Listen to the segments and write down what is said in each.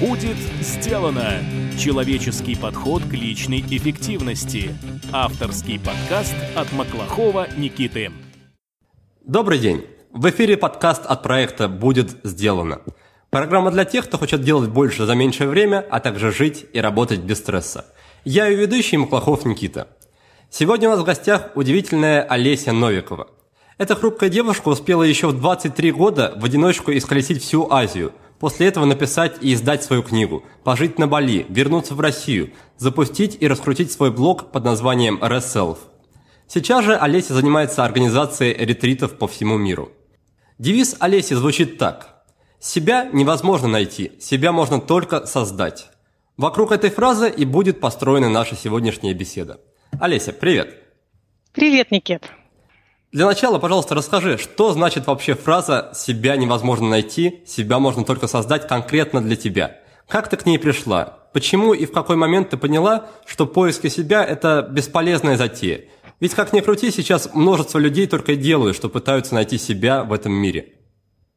Будет сделано! Человеческий подход к личной эффективности. Авторский подкаст от Маклахова Никиты. Добрый день! В эфире подкаст от проекта «Будет сделано». Программа для тех, кто хочет делать больше за меньшее время, а также жить и работать без стресса. Я ее ведущий Маклахов Никита. Сегодня у нас в гостях удивительная Олеся Новикова. Эта хрупкая девушка успела еще в 23 года в одиночку исколесить всю Азию – После этого написать и издать свою книгу, пожить на Бали, вернуться в Россию, запустить и раскрутить свой блог под названием Reself. Сейчас же Олеся занимается организацией ретритов по всему миру. Девиз Олеси звучит так. «Себя невозможно найти, себя можно только создать». Вокруг этой фразы и будет построена наша сегодняшняя беседа. Олеся, привет! Привет, Никит! Для начала, пожалуйста, расскажи, что значит вообще фраза «себя невозможно найти, себя можно только создать конкретно для тебя». Как ты к ней пришла? Почему и в какой момент ты поняла, что поиски себя – это бесполезная затея? Ведь, как ни крути, сейчас множество людей только и делают, что пытаются найти себя в этом мире.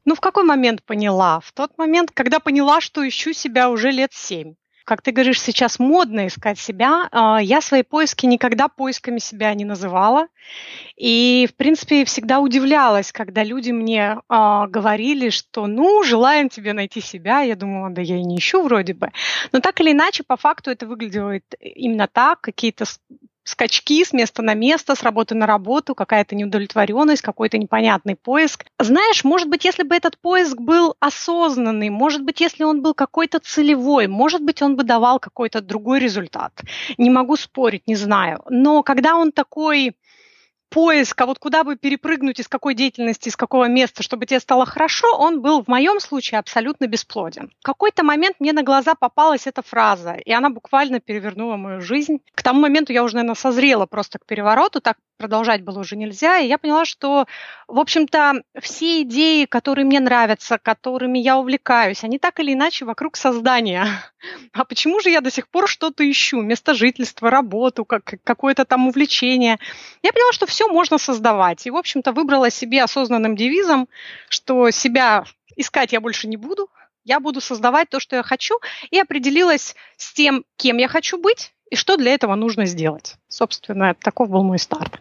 Ну, в какой момент поняла? В тот момент, когда поняла, что ищу себя уже лет семь. Как ты говоришь, сейчас модно искать себя. А, я свои поиски никогда поисками себя не называла. И, в принципе, всегда удивлялась, когда люди мне э, говорили, что, ну, желаем тебе найти себя. Я думала, да я и не ищу вроде бы. Но так или иначе, по факту это выглядело именно так. Какие-то скачки с места на место, с работы на работу, какая-то неудовлетворенность, какой-то непонятный поиск. Знаешь, может быть, если бы этот поиск был осознанный, может быть, если он был какой-то целевой, может быть, он бы давал какой-то другой результат. Не могу спорить, не знаю. Но когда он такой поиск, а вот куда бы перепрыгнуть, из какой деятельности, из какого места, чтобы тебе стало хорошо, он был в моем случае абсолютно бесплоден. В какой-то момент мне на глаза попалась эта фраза, и она буквально перевернула мою жизнь. К тому моменту я уже, наверное, созрела просто к перевороту, так продолжать было уже нельзя. И я поняла, что, в общем-то, все идеи, которые мне нравятся, которыми я увлекаюсь, они так или иначе вокруг создания. А почему же я до сих пор что-то ищу? Место жительства, работу, как, какое-то там увлечение. Я поняла, что все можно создавать. И, в общем-то, выбрала себе осознанным девизом, что себя искать я больше не буду, я буду создавать то, что я хочу, и определилась с тем, кем я хочу быть, и что для этого нужно сделать. Собственно, таков был мой старт.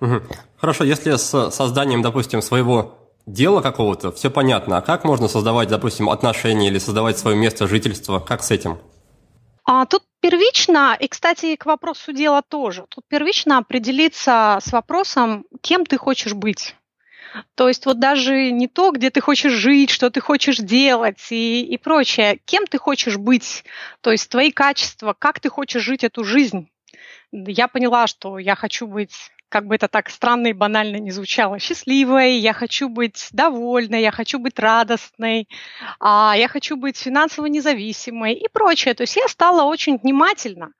Угу. Хорошо, если с созданием, допустим, своего дела какого-то, все понятно. А как можно создавать, допустим, отношения или создавать свое место жительства? Как с этим? А, тут первично, и, кстати, к вопросу дела тоже, тут первично определиться с вопросом, кем ты хочешь быть. То есть вот даже не то, где ты хочешь жить, что ты хочешь делать и, и прочее. Кем ты хочешь быть? То есть твои качества, как ты хочешь жить эту жизнь? Я поняла, что я хочу быть как бы это так странно и банально не звучало, счастливой, я хочу быть довольной, я хочу быть радостной, а, я хочу быть финансово независимой и прочее. То есть я стала очень внимательно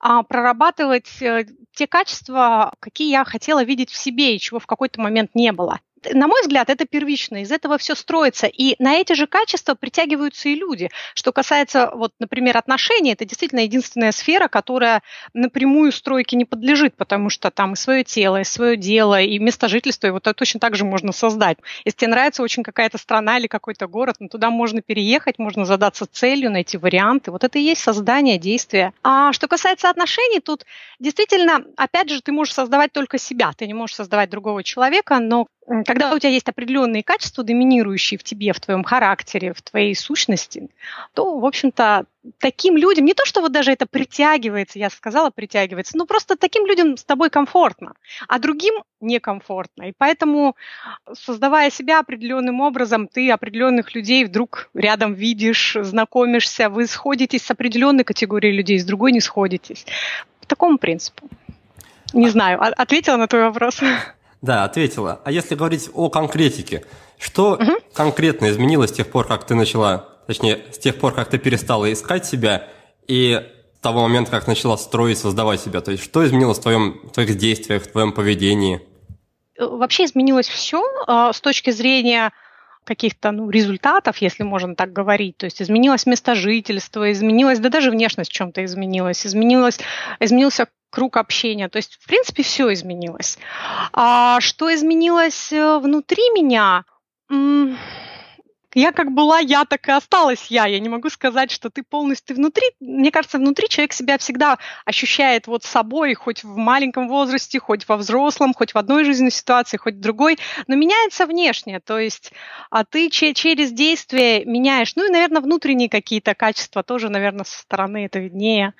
а, прорабатывать э, те качества, какие я хотела видеть в себе и чего в какой-то момент не было на мой взгляд, это первично, из этого все строится. И на эти же качества притягиваются и люди. Что касается, вот, например, отношений, это действительно единственная сфера, которая напрямую стройке не подлежит, потому что там и свое тело, и свое дело, и место жительства, и вот это точно так же можно создать. Если тебе нравится очень какая-то страна или какой-то город, ну, туда можно переехать, можно задаться целью, найти варианты. Вот это и есть создание, действия. А что касается отношений, тут действительно, опять же, ты можешь создавать только себя, ты не можешь создавать другого человека, но когда у тебя есть определенные качества, доминирующие в тебе, в твоем характере, в твоей сущности, то, в общем-то, таким людям, не то, что вот даже это притягивается, я сказала притягивается, но просто таким людям с тобой комфортно, а другим некомфортно. И поэтому, создавая себя определенным образом, ты определенных людей вдруг рядом видишь, знакомишься, вы сходитесь с определенной категорией людей, с другой не сходитесь. По такому принципу. Не знаю, ответила на твой вопрос. Да, ответила. А если говорить о конкретике, что угу. конкретно изменилось с тех пор, как ты начала, точнее, с тех пор, как ты перестала искать себя, и с того момента, как начала строить, создавать себя? То есть что изменилось в, твоем, в твоих действиях, в твоем поведении? Вообще изменилось все а, с точки зрения каких-то ну, результатов, если можно так говорить. То есть изменилось место жительства, изменилась, да даже внешность в чем-то изменилась, изменилось, изменился круг общения. То есть, в принципе, все изменилось. А что изменилось э, внутри меня? Я как была я, так и осталась я. Я не могу сказать, что ты полностью внутри. Мне кажется, внутри человек себя всегда ощущает вот собой, хоть в маленьком возрасте, хоть во взрослом, хоть в одной жизненной ситуации, хоть в другой. Но меняется внешне. То есть а ты через действие меняешь, ну и, наверное, внутренние какие-то качества тоже, наверное, со стороны это виднее.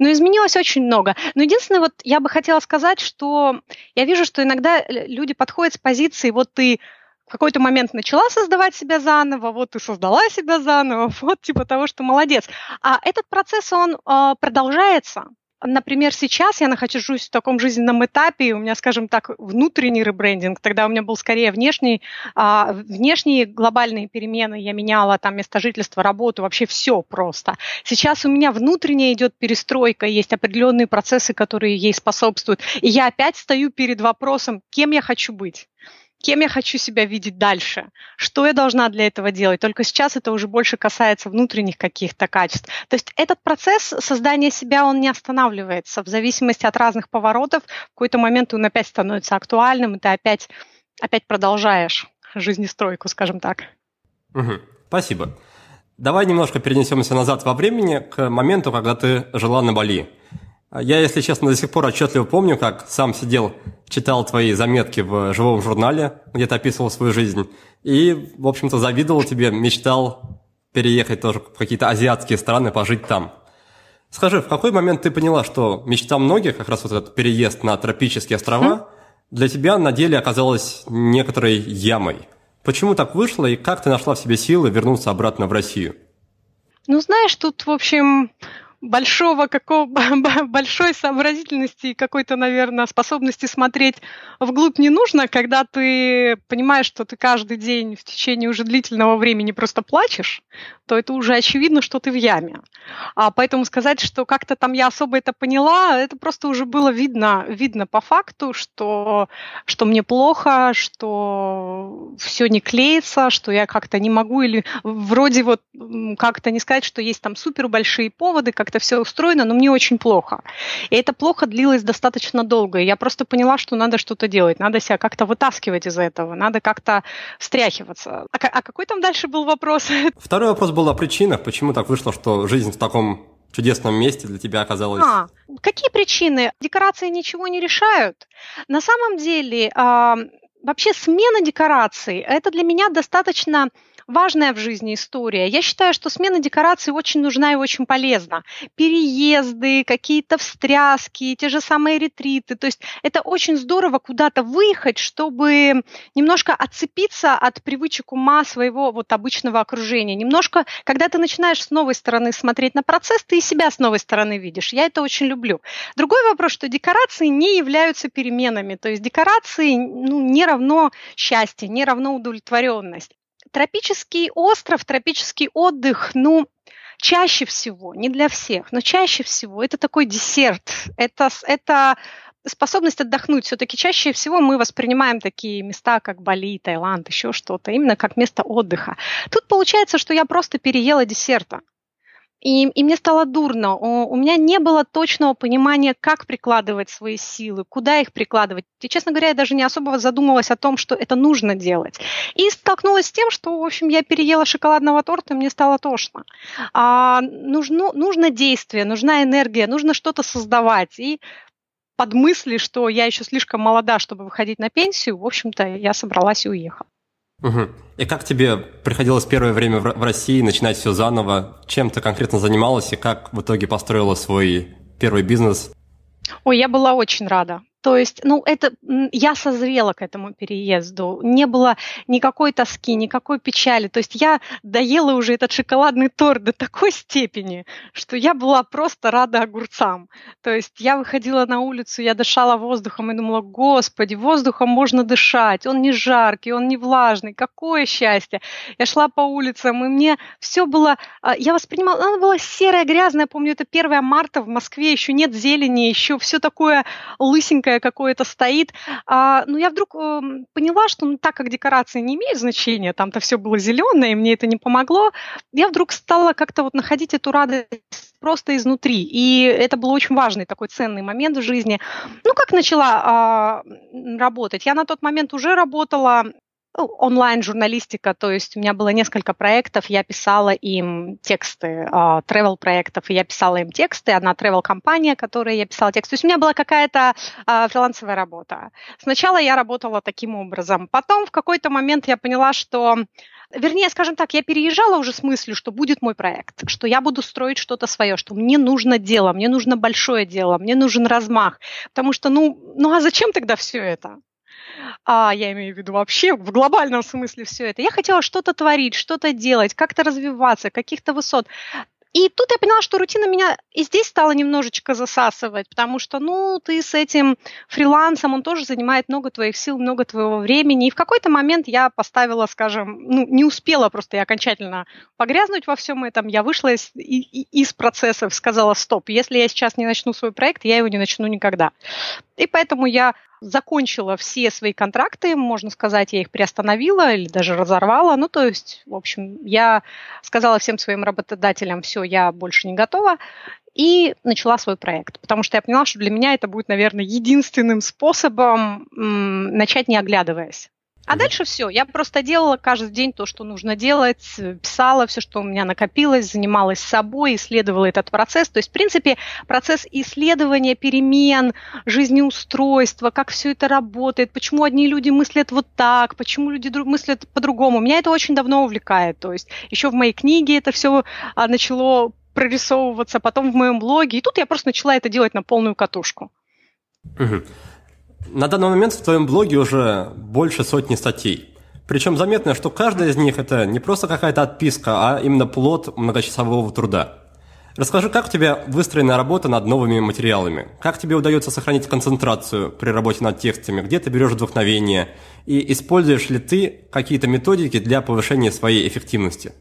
Но изменилось очень много. Но единственное, вот я бы хотела сказать, что я вижу, что иногда люди подходят с позиции, вот ты в какой-то момент начала создавать себя заново, вот ты создала себя заново, вот типа того, что молодец. А этот процесс, он э, продолжается. Например, сейчас я нахожусь в таком жизненном этапе, у меня, скажем так, внутренний ребрендинг, тогда у меня был скорее внешний, а, внешние глобальные перемены, я меняла там место жительства, работу, вообще все просто. Сейчас у меня внутренняя идет перестройка, есть определенные процессы, которые ей способствуют, и я опять стою перед вопросом, кем я хочу быть кем я хочу себя видеть дальше, что я должна для этого делать. Только сейчас это уже больше касается внутренних каких-то качеств. То есть этот процесс создания себя, он не останавливается. В зависимости от разных поворотов, в какой-то момент он опять становится актуальным, и ты опять, опять продолжаешь жизнестройку, скажем так. Угу. Спасибо. Давай немножко перенесемся назад во времени к моменту, когда ты жила на Бали. Я, если честно, до сих пор отчетливо помню, как сам сидел, читал твои заметки в живом журнале, где ты описывал свою жизнь, и, в общем-то, завидовал тебе, мечтал переехать тоже в какие-то азиатские страны, пожить там. Скажи, в какой момент ты поняла, что мечта многих, как раз вот этот переезд на тропические острова, для тебя на деле оказалась некоторой ямой? Почему так вышло, и как ты нашла в себе силы вернуться обратно в Россию? Ну, знаешь, тут, в общем, большого, какого, большой сообразительности и какой-то, наверное, способности смотреть вглубь не нужно, когда ты понимаешь, что ты каждый день в течение уже длительного времени просто плачешь, то это уже очевидно, что ты в яме. А поэтому сказать, что как-то там я особо это поняла, это просто уже было видно, видно по факту, что, что мне плохо, что все не клеится, что я как-то не могу или вроде вот как-то не сказать, что есть там супер большие поводы, как как-то все устроено, но мне очень плохо. И это плохо длилось достаточно долго. И я просто поняла, что надо что-то делать, надо себя как-то вытаскивать из этого, надо как-то встряхиваться. А, а какой там дальше был вопрос? Второй вопрос был о причинах. Почему так вышло, что жизнь в таком чудесном месте для тебя оказалась? А, какие причины? Декорации ничего не решают. На самом деле, э, вообще смена декораций – это для меня достаточно важная в жизни история. Я считаю, что смена декораций очень нужна и очень полезна. Переезды, какие-то встряски, те же самые ретриты. То есть это очень здорово куда-то выехать, чтобы немножко отцепиться от привычек ума своего вот обычного окружения. Немножко, когда ты начинаешь с новой стороны смотреть на процесс, ты и себя с новой стороны видишь. Я это очень люблю. Другой вопрос, что декорации не являются переменами. То есть декорации ну, не равно счастье, не равно удовлетворенность. Тропический остров, тропический отдых, ну, чаще всего, не для всех, но чаще всего это такой десерт, это, это способность отдохнуть. Все-таки чаще всего мы воспринимаем такие места, как Бали, Таиланд, еще что-то, именно как место отдыха. Тут получается, что я просто переела десерта. И, и мне стало дурно. У, у меня не было точного понимания, как прикладывать свои силы, куда их прикладывать. И, честно говоря, я даже не особо задумывалась о том, что это нужно делать. И столкнулась с тем, что, в общем, я переела шоколадного торта, и мне стало тошно. А, нужно, нужно действие, нужна энергия, нужно что-то создавать. И под мысли, что я еще слишком молода, чтобы выходить на пенсию, в общем-то, я собралась и уехала. Угу. И как тебе приходилось первое время в России начинать все заново? Чем ты конкретно занималась и как в итоге построила свой первый бизнес? Ой, я была очень рада. То есть, ну, это я созрела к этому переезду. Не было никакой тоски, никакой печали. То есть я доела уже этот шоколадный торт до такой степени, что я была просто рада огурцам. То есть я выходила на улицу, я дышала воздухом и думала, господи, воздухом можно дышать, он не жаркий, он не влажный, какое счастье. Я шла по улицам, и мне все было, а, я воспринимала, она была серая, грязная, помню, это 1 марта в Москве, еще нет зелени, еще все такое лысенькое, новенькое какое-то стоит. А, но я вдруг э, поняла, что ну, так как декорации не имеют значения, там-то все было зеленое, и мне это не помогло, я вдруг стала как-то вот находить эту радость просто изнутри. И это был очень важный такой ценный момент в жизни. Ну, как начала а, работать? Я на тот момент уже работала онлайн-журналистика, то есть у меня было несколько проектов, я писала им тексты, travel проектов, и я писала им тексты, одна travel компания, которой я писала тексты. То есть у меня была какая-то фрилансовая работа. Сначала я работала таким образом, потом в какой-то момент я поняла, что Вернее, скажем так, я переезжала уже с мыслью, что будет мой проект, что я буду строить что-то свое, что мне нужно дело, мне нужно большое дело, мне нужен размах. Потому что, ну, ну а зачем тогда все это? А я имею в виду вообще в глобальном смысле все это. Я хотела что-то творить, что-то делать, как-то развиваться, каких-то высот. И тут я поняла, что рутина меня и здесь стала немножечко засасывать, потому что, ну, ты с этим фрилансом, он тоже занимает много твоих сил, много твоего времени. И в какой-то момент я поставила, скажем, ну, не успела просто я окончательно погрязнуть во всем этом. Я вышла из, из процессов, сказала, стоп, если я сейчас не начну свой проект, я его не начну никогда. И поэтому я закончила все свои контракты, можно сказать, я их приостановила или даже разорвала. Ну, то есть, в общем, я сказала всем своим работодателям, все, я больше не готова, и начала свой проект, потому что я поняла, что для меня это будет, наверное, единственным способом м, начать не оглядываясь. А дальше все. Я просто делала каждый день то, что нужно делать, писала все, что у меня накопилось, занималась собой, исследовала этот процесс. То есть, в принципе, процесс исследования перемен, жизнеустройства, как все это работает, почему одни люди мыслят вот так, почему люди мыслят по-другому. Меня это очень давно увлекает. То есть еще в моей книге это все а, начало прорисовываться, потом в моем блоге. И тут я просто начала это делать на полную катушку. Угу. На данный момент в твоем блоге уже больше сотни статей. Причем заметно, что каждая из них это не просто какая-то отписка, а именно плод многочасового труда. Расскажи, как у тебя выстроена работа над новыми материалами? Как тебе удается сохранить концентрацию при работе над текстами? Где ты берешь вдохновение? И используешь ли ты какие-то методики для повышения своей эффективности?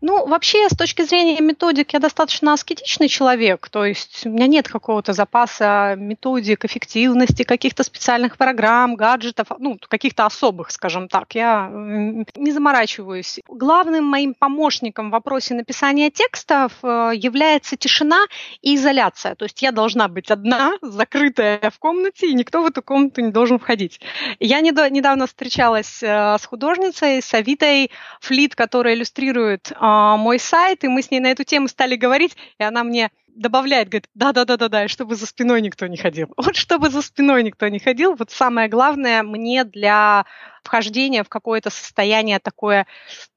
Ну, вообще, с точки зрения методик, я достаточно аскетичный человек, то есть у меня нет какого-то запаса методик, эффективности, каких-то специальных программ, гаджетов, ну, каких-то особых, скажем так. Я не заморачиваюсь. Главным моим помощником в вопросе написания текстов э, является тишина и изоляция. То есть я должна быть одна, закрытая в комнате, и никто в эту комнату не должен входить. Я недавно встречалась э, с художницей, с Авитой Флит, которая иллюстрирует а, мой сайт, и мы с ней на эту тему стали говорить, и она мне добавляет, говорит, да-да-да-да-да, чтобы за спиной никто не ходил. Вот чтобы за спиной никто не ходил, вот самое главное мне для вхождения в какое-то состояние такое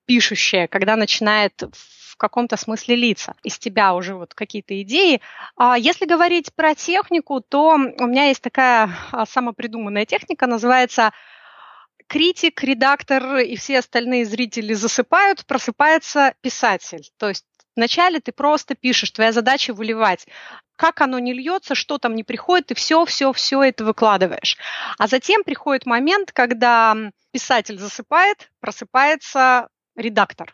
пишущее, когда начинает в каком-то смысле лица. Из тебя уже вот какие-то идеи. А если говорить про технику, то у меня есть такая а, самопридуманная техника, называется критик, редактор и все остальные зрители засыпают, просыпается писатель. То есть Вначале ты просто пишешь, твоя задача выливать. Как оно не льется, что там не приходит, ты все, все, все это выкладываешь. А затем приходит момент, когда писатель засыпает, просыпается редактор.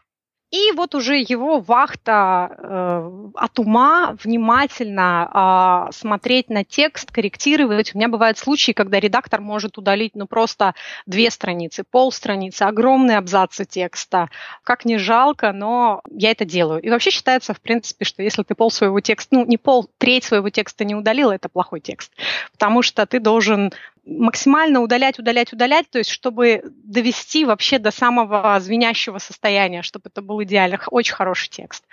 И вот уже его вахта э, от ума внимательно э, смотреть на текст, корректировать. У меня бывают случаи, когда редактор может удалить ну просто две страницы, полстраницы, огромные абзацы текста. Как не жалко, но я это делаю. И вообще считается, в принципе, что если ты пол своего текста, ну не пол, треть своего текста не удалил, это плохой текст. Потому что ты должен максимально удалять, удалять, удалять, то есть чтобы довести вообще до самого звенящего состояния, чтобы это был идеально, очень хороший текст.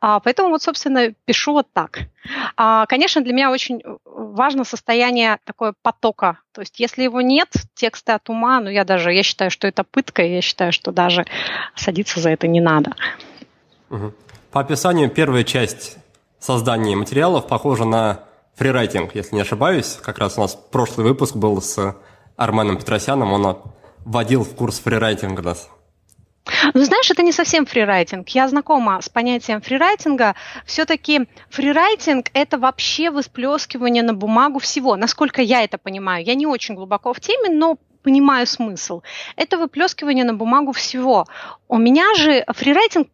А, поэтому вот, собственно, пишу вот так. А, конечно, для меня очень важно состояние такое потока, то есть если его нет, тексты от ума, ну я даже, я считаю, что это пытка, я считаю, что даже садиться за это не надо. По описанию первая часть создания материалов похожа на фрирайтинг, если не ошибаюсь. Как раз у нас прошлый выпуск был с Арменом Петросяном, он вводил в курс фрирайтинга нас. Ну, знаешь, это не совсем фрирайтинг. Я знакома с понятием фрирайтинга. Все-таки фрирайтинг – это вообще восплескивание на бумагу всего, насколько я это понимаю. Я не очень глубоко в теме, но понимаю смысл. Это выплескивание на бумагу всего. У меня же фрирайтинг,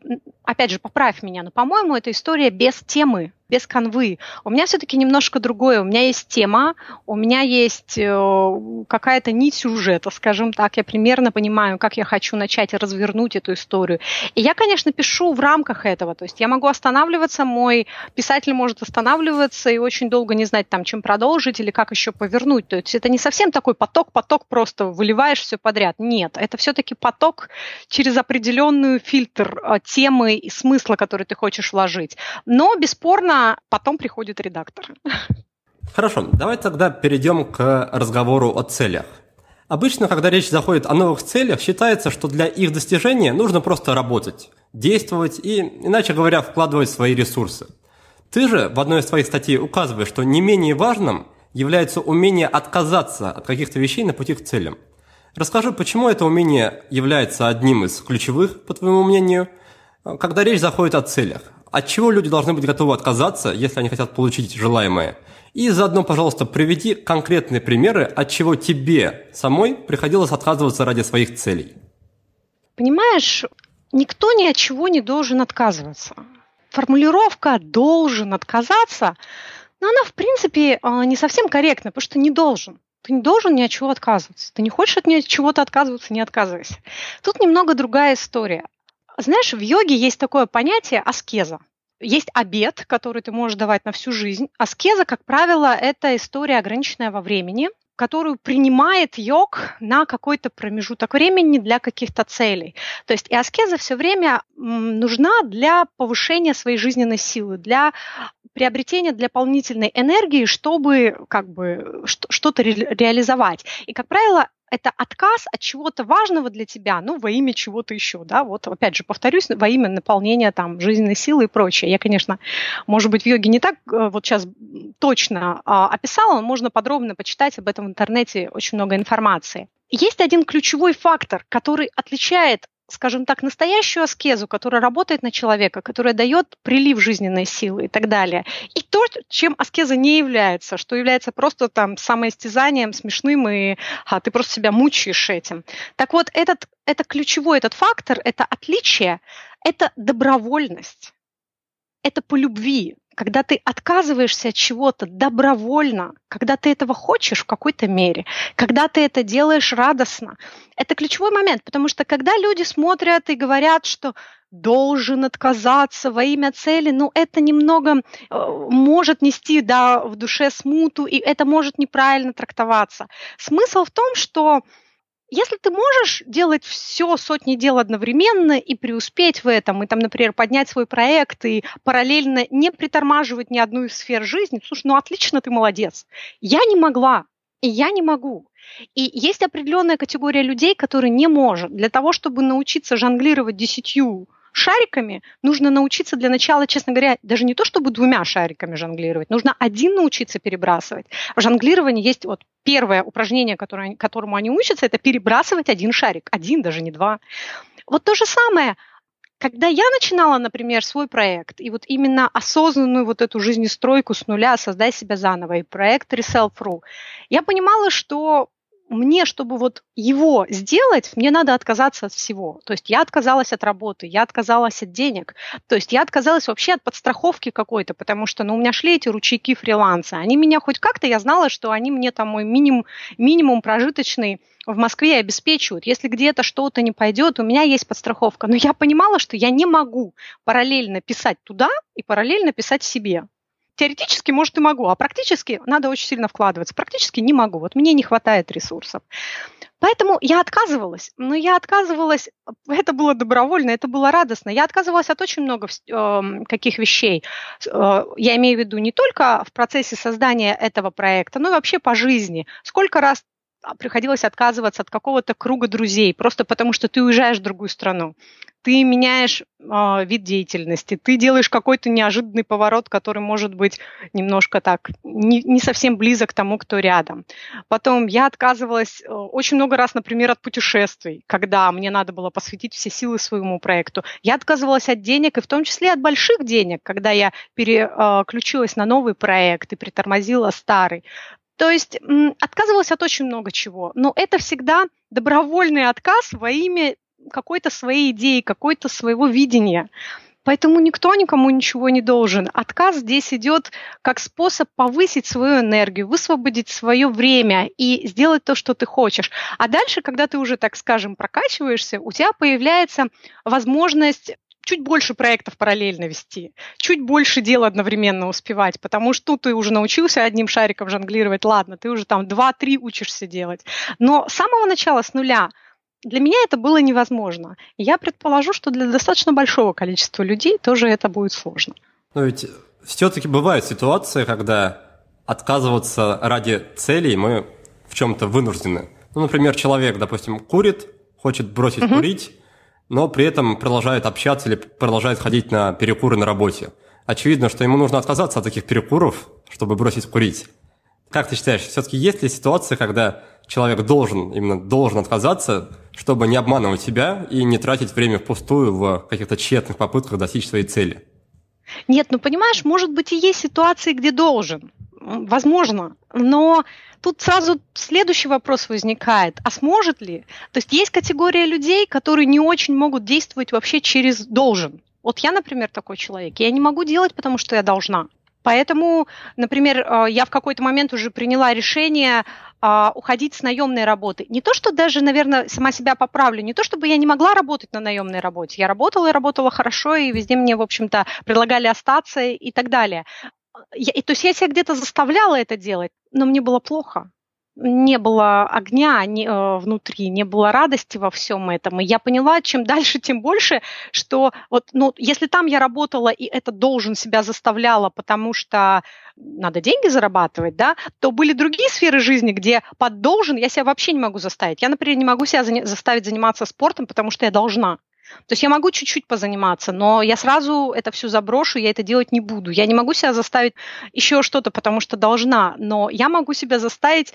опять же, поправь меня, но, по-моему, это история без темы без канвы. У меня все-таки немножко другое. У меня есть тема, у меня есть э, какая-то нить сюжета, скажем так. Я примерно понимаю, как я хочу начать развернуть эту историю. И я, конечно, пишу в рамках этого. То есть я могу останавливаться, мой писатель может останавливаться и очень долго не знать, там, чем продолжить или как еще повернуть. То есть это не совсем такой поток-поток, просто выливаешь все подряд. Нет, это все-таки поток через определенную фильтр э, темы и смысла, который ты хочешь вложить. Но, бесспорно, потом приходит редактор. Хорошо, давай тогда перейдем к разговору о целях. Обычно, когда речь заходит о новых целях, считается, что для их достижения нужно просто работать, действовать и, иначе говоря, вкладывать свои ресурсы. Ты же в одной из своих статей указываешь, что не менее важным является умение отказаться от каких-то вещей на пути к целям. Расскажи, почему это умение является одним из ключевых, по твоему мнению, когда речь заходит о целях? От чего люди должны быть готовы отказаться, если они хотят получить желаемое? И заодно, пожалуйста, приведи конкретные примеры, от чего тебе самой приходилось отказываться ради своих целей. Понимаешь, никто ни от чего не должен отказываться. Формулировка «должен отказаться», но она, в принципе, а, не совсем корректна, потому что не должен. Ты не должен ни от чего отказываться. Ты не хочешь от чего-то отказываться, не отказывайся. Тут немного другая история. Знаешь, в йоге есть такое понятие аскеза. Есть обед, который ты можешь давать на всю жизнь. Аскеза, как правило, это история, ограниченная во времени, которую принимает йог на какой-то промежуток времени для каких-то целей. То есть и аскеза все время нужна для повышения своей жизненной силы, для приобретения дополнительной энергии, чтобы как бы что-то реализовать. И, как правило, это отказ от чего-то важного для тебя, ну, во имя чего-то еще, да, вот, опять же, повторюсь, во имя наполнения там жизненной силы и прочее. Я, конечно, может быть, в йоге не так э, вот сейчас точно а, описала, но можно подробно почитать об этом в интернете, очень много информации. Есть один ключевой фактор, который отличает скажем так, настоящую аскезу, которая работает на человека, которая дает прилив жизненной силы и так далее. И то, чем аскеза не является, что является просто там самоистязанием, смешным, и а, ты просто себя мучаешь этим. Так вот, этот, это ключевой этот фактор, это отличие, это добровольность. Это по любви когда ты отказываешься от чего-то добровольно, когда ты этого хочешь в какой-то мере, когда ты это делаешь радостно, это ключевой момент, потому что когда люди смотрят и говорят, что должен отказаться во имя цели, ну это немного э, может нести да, в душе смуту, и это может неправильно трактоваться. Смысл в том, что если ты можешь делать все сотни дел одновременно и преуспеть в этом, и там, например, поднять свой проект и параллельно не притормаживать ни одну из сфер жизни, слушай, ну отлично, ты молодец. Я не могла, и я не могу. И есть определенная категория людей, которые не может. Для того, чтобы научиться жонглировать десятью шариками нужно научиться для начала, честно говоря, даже не то, чтобы двумя шариками жонглировать, нужно один научиться перебрасывать. В жонглировании есть вот первое упражнение, которое, которому они учатся, это перебрасывать один шарик, один, даже не два. Вот то же самое – когда я начинала, например, свой проект, и вот именно осознанную вот эту жизнестройку с нуля, создай себя заново, и проект Reself.ru, я понимала, что мне, чтобы вот его сделать, мне надо отказаться от всего. То есть я отказалась от работы, я отказалась от денег, то есть я отказалась вообще от подстраховки какой-то, потому что ну, у меня шли эти ручейки фриланса. Они меня хоть как-то, я знала, что они мне там мой минимум, минимум прожиточный в Москве обеспечивают. Если где-то что-то не пойдет, у меня есть подстраховка. Но я понимала, что я не могу параллельно писать туда и параллельно писать себе теоретически, может, и могу, а практически надо очень сильно вкладываться. Практически не могу. Вот мне не хватает ресурсов. Поэтому я отказывалась. Но я отказывалась, это было добровольно, это было радостно. Я отказывалась от очень много э, каких вещей. Э, я имею в виду не только в процессе создания этого проекта, но и вообще по жизни. Сколько раз приходилось отказываться от какого-то круга друзей, просто потому что ты уезжаешь в другую страну ты меняешь э, вид деятельности, ты делаешь какой-то неожиданный поворот, который может быть немножко так, не, не совсем близок к тому, кто рядом. Потом я отказывалась э, очень много раз, например, от путешествий, когда мне надо было посвятить все силы своему проекту. Я отказывалась от денег, и в том числе от больших денег, когда я переключилась на новый проект и притормозила старый. То есть отказывалась от очень много чего, но это всегда добровольный отказ во имя какой-то своей идеи, какой-то своего видения. Поэтому никто никому ничего не должен. Отказ здесь идет как способ повысить свою энергию, высвободить свое время и сделать то, что ты хочешь. А дальше, когда ты уже, так скажем, прокачиваешься, у тебя появляется возможность чуть больше проектов параллельно вести, чуть больше дел одновременно успевать, потому что ты уже научился одним шариком жонглировать, ладно, ты уже там два-три учишься делать. Но с самого начала, с нуля, для меня это было невозможно. Я предположу, что для достаточно большого количества людей тоже это будет сложно. Но ведь все-таки бывают ситуации, когда отказываться ради целей мы в чем-то вынуждены. Ну, например, человек, допустим, курит, хочет бросить угу. курить, но при этом продолжает общаться или продолжает ходить на перекуры на работе. Очевидно, что ему нужно отказаться от таких перекуров, чтобы бросить курить. Как ты считаешь, все-таки есть ли ситуация, когда человек должен, именно должен отказаться, чтобы не обманывать себя и не тратить время впустую в каких-то тщетных попытках достичь своей цели? Нет, ну понимаешь, может быть и есть ситуации, где должен. Возможно. Но тут сразу следующий вопрос возникает. А сможет ли? То есть есть категория людей, которые не очень могут действовать вообще через должен. Вот я, например, такой человек. Я не могу делать, потому что я должна. Поэтому, например, э, я в какой-то момент уже приняла решение а, уходить с наемной работы. Не то, что даже, наверное, сама себя поправлю, не то, чтобы я не могла работать на наемной работе. Я работала и работала хорошо, и везде мне, в общем-то, предлагали остаться и так далее. Я, то есть я себя где-то заставляла это делать, но мне было плохо не было огня не, э, внутри, не было радости во всем этом. И я поняла, чем дальше, тем больше, что вот, ну, если там я работала и это должен себя заставляла, потому что надо деньги зарабатывать, да, то были другие сферы жизни, где под должен я себя вообще не могу заставить. Я, например, не могу себя заставить заниматься спортом, потому что я должна. То есть я могу чуть-чуть позаниматься, но я сразу это все заброшу, я это делать не буду. Я не могу себя заставить еще что-то, потому что должна, но я могу себя заставить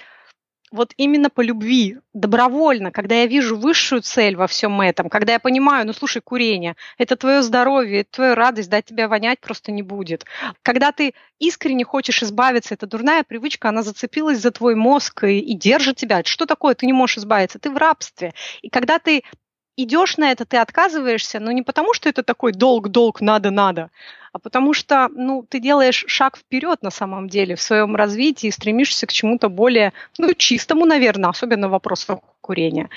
вот именно по любви, добровольно, когда я вижу высшую цель во всем этом, когда я понимаю, ну слушай, курение, это твое здоровье, это твоя радость, да, тебя вонять просто не будет. Когда ты искренне хочешь избавиться, эта дурная привычка, она зацепилась за твой мозг и, и держит тебя. Что такое, ты не можешь избавиться? Ты в рабстве. И когда ты идешь на это, ты отказываешься, но не потому, что это такой долг, долг, надо, надо, а потому что ну, ты делаешь шаг вперед на самом деле в своем развитии и стремишься к чему-то более ну, чистому, наверное, особенно в вопросах курения.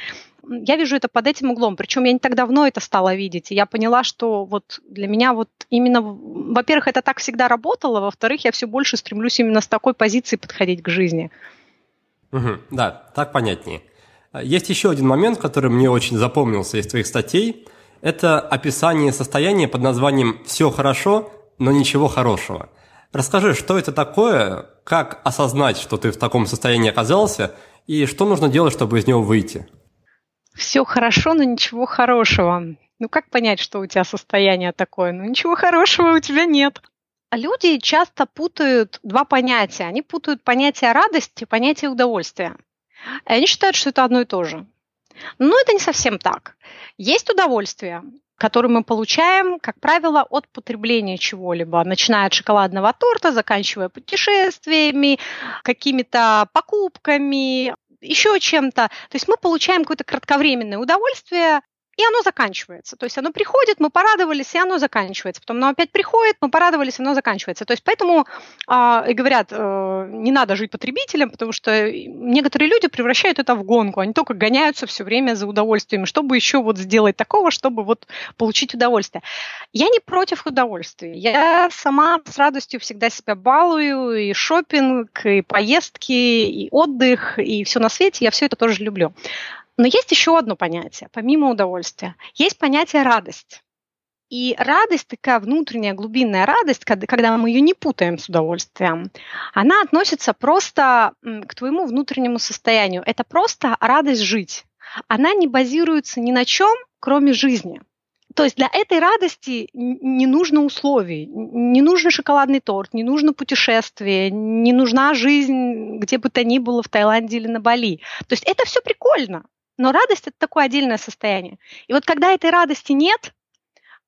Я вижу это под этим углом, причем я не так давно это стала видеть, и я поняла, что вот для меня вот именно, во-первых, это так всегда работало, во-вторых, я все больше стремлюсь именно с такой позиции подходить к жизни. Угу, да, так понятнее. Есть еще один момент, который мне очень запомнился из твоих статей. Это описание состояния под названием «все хорошо, но ничего хорошего». Расскажи, что это такое, как осознать, что ты в таком состоянии оказался, и что нужно делать, чтобы из него выйти? Все хорошо, но ничего хорошего. Ну как понять, что у тебя состояние такое? Ну ничего хорошего у тебя нет. Люди часто путают два понятия. Они путают понятие радости и понятие удовольствия. И они считают, что это одно и то же. Но это не совсем так. Есть удовольствие, которое мы получаем, как правило, от потребления чего-либо, начиная от шоколадного торта, заканчивая путешествиями, какими-то покупками, еще чем-то. То есть мы получаем какое-то кратковременное удовольствие и оно заканчивается. То есть оно приходит, мы порадовались, и оно заканчивается. Потом оно опять приходит, мы порадовались, и оно заканчивается. То есть поэтому э, и говорят, э, не надо жить потребителем, потому что некоторые люди превращают это в гонку. Они только гоняются все время за удовольствием, чтобы еще вот сделать такого, чтобы вот получить удовольствие. Я не против удовольствия. Я сама с радостью всегда себя балую, и шопинг, и поездки, и отдых, и все на свете. Я все это тоже люблю. Но есть еще одно понятие, помимо удовольствия. Есть понятие радость. И радость, такая внутренняя глубинная радость, когда мы ее не путаем с удовольствием, она относится просто к твоему внутреннему состоянию. Это просто радость жить. Она не базируется ни на чем, кроме жизни. То есть для этой радости не нужно условий, не нужен шоколадный торт, не нужно путешествие, не нужна жизнь где бы то ни было в Таиланде или на Бали. То есть это все прикольно. Но радость это такое отдельное состояние. И вот когда этой радости нет,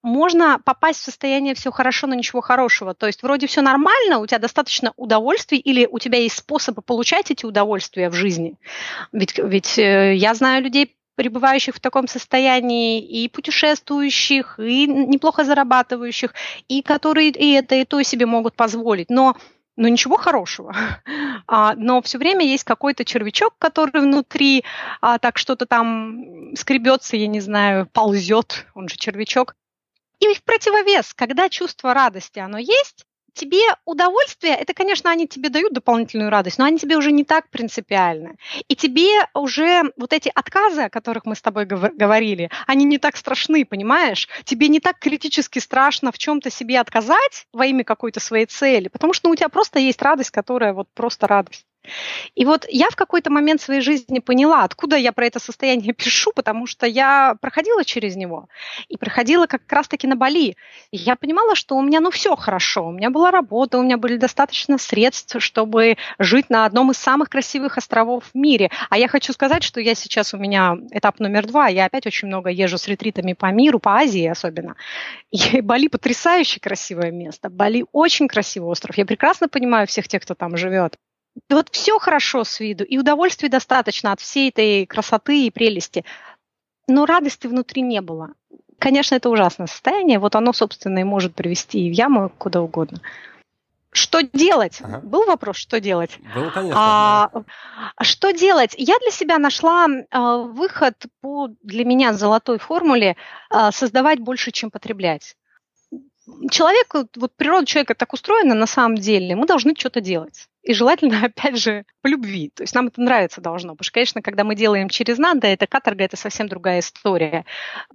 можно попасть в состояние все хорошо, но ничего хорошего. То есть вроде все нормально, у тебя достаточно удовольствий, или у тебя есть способы получать эти удовольствия в жизни. Ведь, ведь э, я знаю людей пребывающих в таком состоянии, и путешествующих, и неплохо зарабатывающих, и которые и это, и то себе могут позволить. Но ну ничего хорошего. А, но все время есть какой-то червячок, который внутри а, так что-то там скребется, я не знаю, ползет, он же червячок. И в противовес, когда чувство радости, оно есть, тебе удовольствие, это, конечно, они тебе дают дополнительную радость, но они тебе уже не так принципиальны. И тебе уже вот эти отказы, о которых мы с тобой говорили, они не так страшны, понимаешь? Тебе не так критически страшно в чем-то себе отказать во имя какой-то своей цели, потому что ну, у тебя просто есть радость, которая вот просто радость. И вот я в какой-то момент своей жизни поняла, откуда я про это состояние пишу, потому что я проходила через него. И проходила как раз-таки на Бали. И я понимала, что у меня ну все хорошо. У меня была работа, у меня были достаточно средств, чтобы жить на одном из самых красивых островов в мире. А я хочу сказать, что я сейчас у меня этап номер два. Я опять очень много езжу с ретритами по миру, по Азии особенно. И Бали потрясающе красивое место. Бали очень красивый остров. Я прекрасно понимаю всех тех, кто там живет вот все хорошо с виду, и удовольствия достаточно от всей этой красоты и прелести, но радости внутри не было. Конечно, это ужасное состояние, вот оно, собственно, и может привести и в яму куда угодно. Что делать? Ага. Был вопрос, что делать? Был, конечно. А, да. Что делать? Я для себя нашла а, выход по для меня золотой формуле а, создавать больше, чем потреблять. Человек, вот природа человека так устроена на самом деле, мы должны что-то делать. И желательно, опять же, по любви. То есть нам это нравиться должно. Потому что, конечно, когда мы делаем через надо, это каторга, это совсем другая история.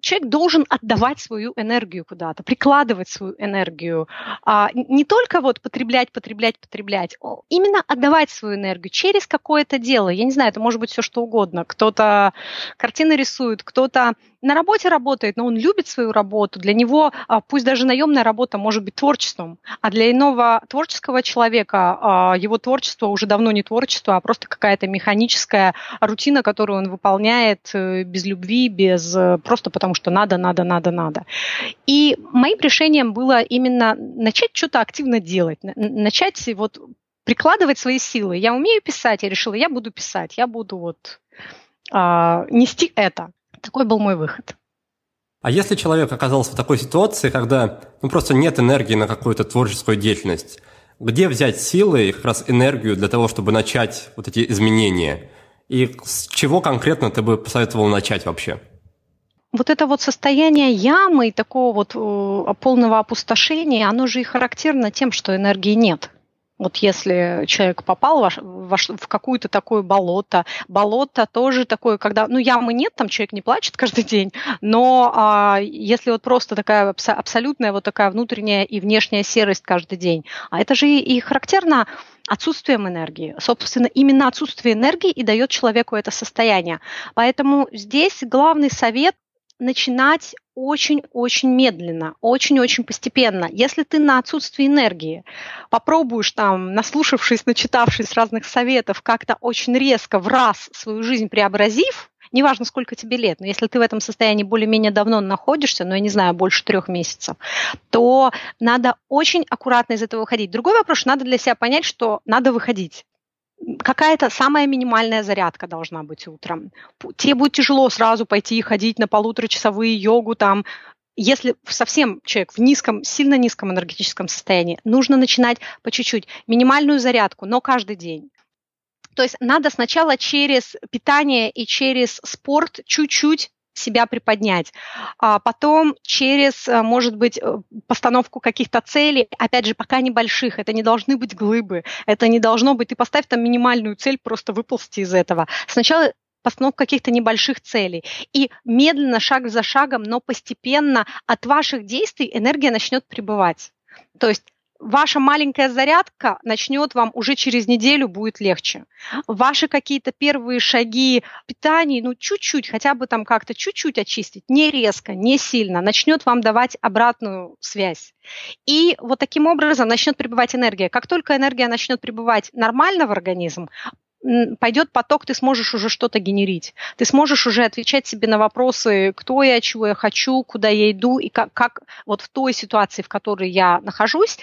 Человек должен отдавать свою энергию куда-то, прикладывать свою энергию. А не только вот потреблять, потреблять, потреблять. Именно отдавать свою энергию через какое-то дело. Я не знаю, это может быть все что угодно. Кто-то картины рисует, кто-то на работе работает, но он любит свою работу. Для него, а, пусть даже наемная работа может быть творчеством, а для иного творческого человека а, творчество уже давно не творчество, а просто какая-то механическая рутина, которую он выполняет э, без любви, без э, просто потому что надо, надо, надо, надо. И моим решением было именно начать что-то активно делать, начать вот прикладывать свои силы. Я умею писать, я решила, я буду писать, я буду вот а, нести это. Такой был мой выход. А если человек оказался в такой ситуации, когда ну, просто нет энергии на какую-то творческую деятельность, где взять силы и как раз энергию для того, чтобы начать вот эти изменения? И с чего конкретно ты бы посоветовал начать вообще? Вот это вот состояние ямы и такого вот э, полного опустошения, оно же и характерно тем, что энергии нет. Вот если человек попал в, в, в какую-то такое болото, болото тоже такое, когда, ну, ямы нет, там человек не плачет каждый день, но а, если вот просто такая абсолютная вот такая внутренняя и внешняя серость каждый день, а это же и, и характерно отсутствием энергии. Собственно, именно отсутствие энергии и дает человеку это состояние. Поэтому здесь главный совет начинать очень-очень медленно, очень-очень постепенно. Если ты на отсутствии энергии попробуешь там, наслушавшись, начитавшись разных советов, как-то очень резко в раз свою жизнь преобразив, неважно, сколько тебе лет, но если ты в этом состоянии более-менее давно находишься, ну, я не знаю, больше трех месяцев, то надо очень аккуратно из этого выходить. Другой вопрос, надо для себя понять, что надо выходить какая-то самая минимальная зарядка должна быть утром. Тебе будет тяжело сразу пойти и ходить на полуторачасовые йогу там, если совсем человек в низком, сильно низком энергетическом состоянии, нужно начинать по чуть-чуть. Минимальную зарядку, но каждый день. То есть надо сначала через питание и через спорт чуть-чуть себя приподнять. А потом через, э, может быть, э, постановку каких-то целей, опять же, пока небольших, это не должны быть глыбы, это не должно быть, ты поставь там минимальную цель, просто выползти из этого. Сначала постановка каких-то небольших целей. И медленно, шаг за шагом, но постепенно от ваших действий энергия начнет прибывать. То есть ваша маленькая зарядка начнет вам уже через неделю будет легче. Ваши какие-то первые шаги питания, ну чуть-чуть, хотя бы там как-то чуть-чуть очистить, не резко, не сильно, начнет вам давать обратную связь. И вот таким образом начнет прибывать энергия. Как только энергия начнет прибывать нормально в организм, пойдет поток, ты сможешь уже что-то генерить. Ты сможешь уже отвечать себе на вопросы, кто я, чего я хочу, куда я иду, и как, как вот в той ситуации, в которой я нахожусь,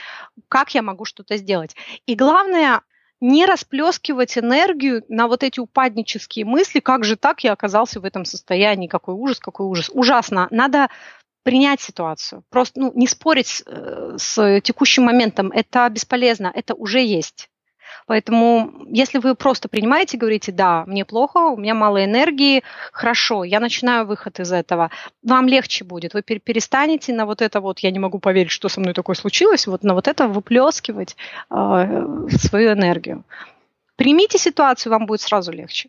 как я могу что-то сделать. И главное, не расплескивать энергию на вот эти упаднические мысли, как же так я оказался в этом состоянии, какой ужас, какой ужас. Ужасно. Надо принять ситуацию. Просто ну, не спорить э, с текущим моментом. Это бесполезно, это уже есть. Поэтому, если вы просто принимаете, говорите, да, мне плохо, у меня мало энергии, хорошо, я начинаю выход из этого, вам легче будет. Вы перестанете на вот это вот, я не могу поверить, что со мной такое случилось, вот на вот это выплескивать э, свою энергию. Примите ситуацию, вам будет сразу легче.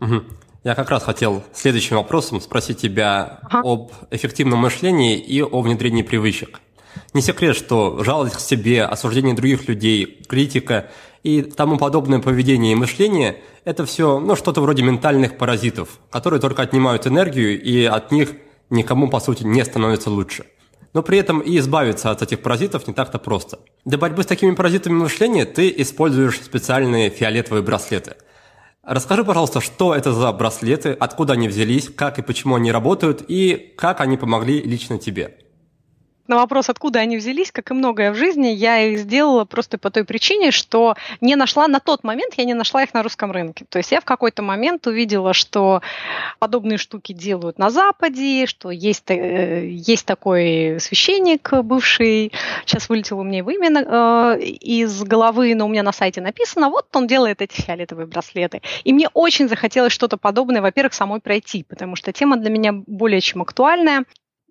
Угу. Я как раз хотел следующим вопросом спросить тебя ага. об эффективном мышлении и о внедрении привычек. Не секрет, что жалость к себе, осуждение других людей, критика и тому подобное поведение и мышление – это все ну, что-то вроде ментальных паразитов, которые только отнимают энергию, и от них никому, по сути, не становится лучше. Но при этом и избавиться от этих паразитов не так-то просто. Для борьбы с такими паразитами мышления ты используешь специальные фиолетовые браслеты. Расскажи, пожалуйста, что это за браслеты, откуда они взялись, как и почему они работают, и как они помогли лично тебе на вопрос, откуда они взялись, как и многое в жизни, я их сделала просто по той причине, что не нашла на тот момент, я не нашла их на русском рынке. То есть я в какой-то момент увидела, что подобные штуки делают на Западе, что есть, э, есть такой священник бывший, сейчас вылетел у меня его имя э, из головы, но у меня на сайте написано, вот он делает эти фиолетовые браслеты. И мне очень захотелось что-то подобное, во-первых, самой пройти, потому что тема для меня более чем актуальная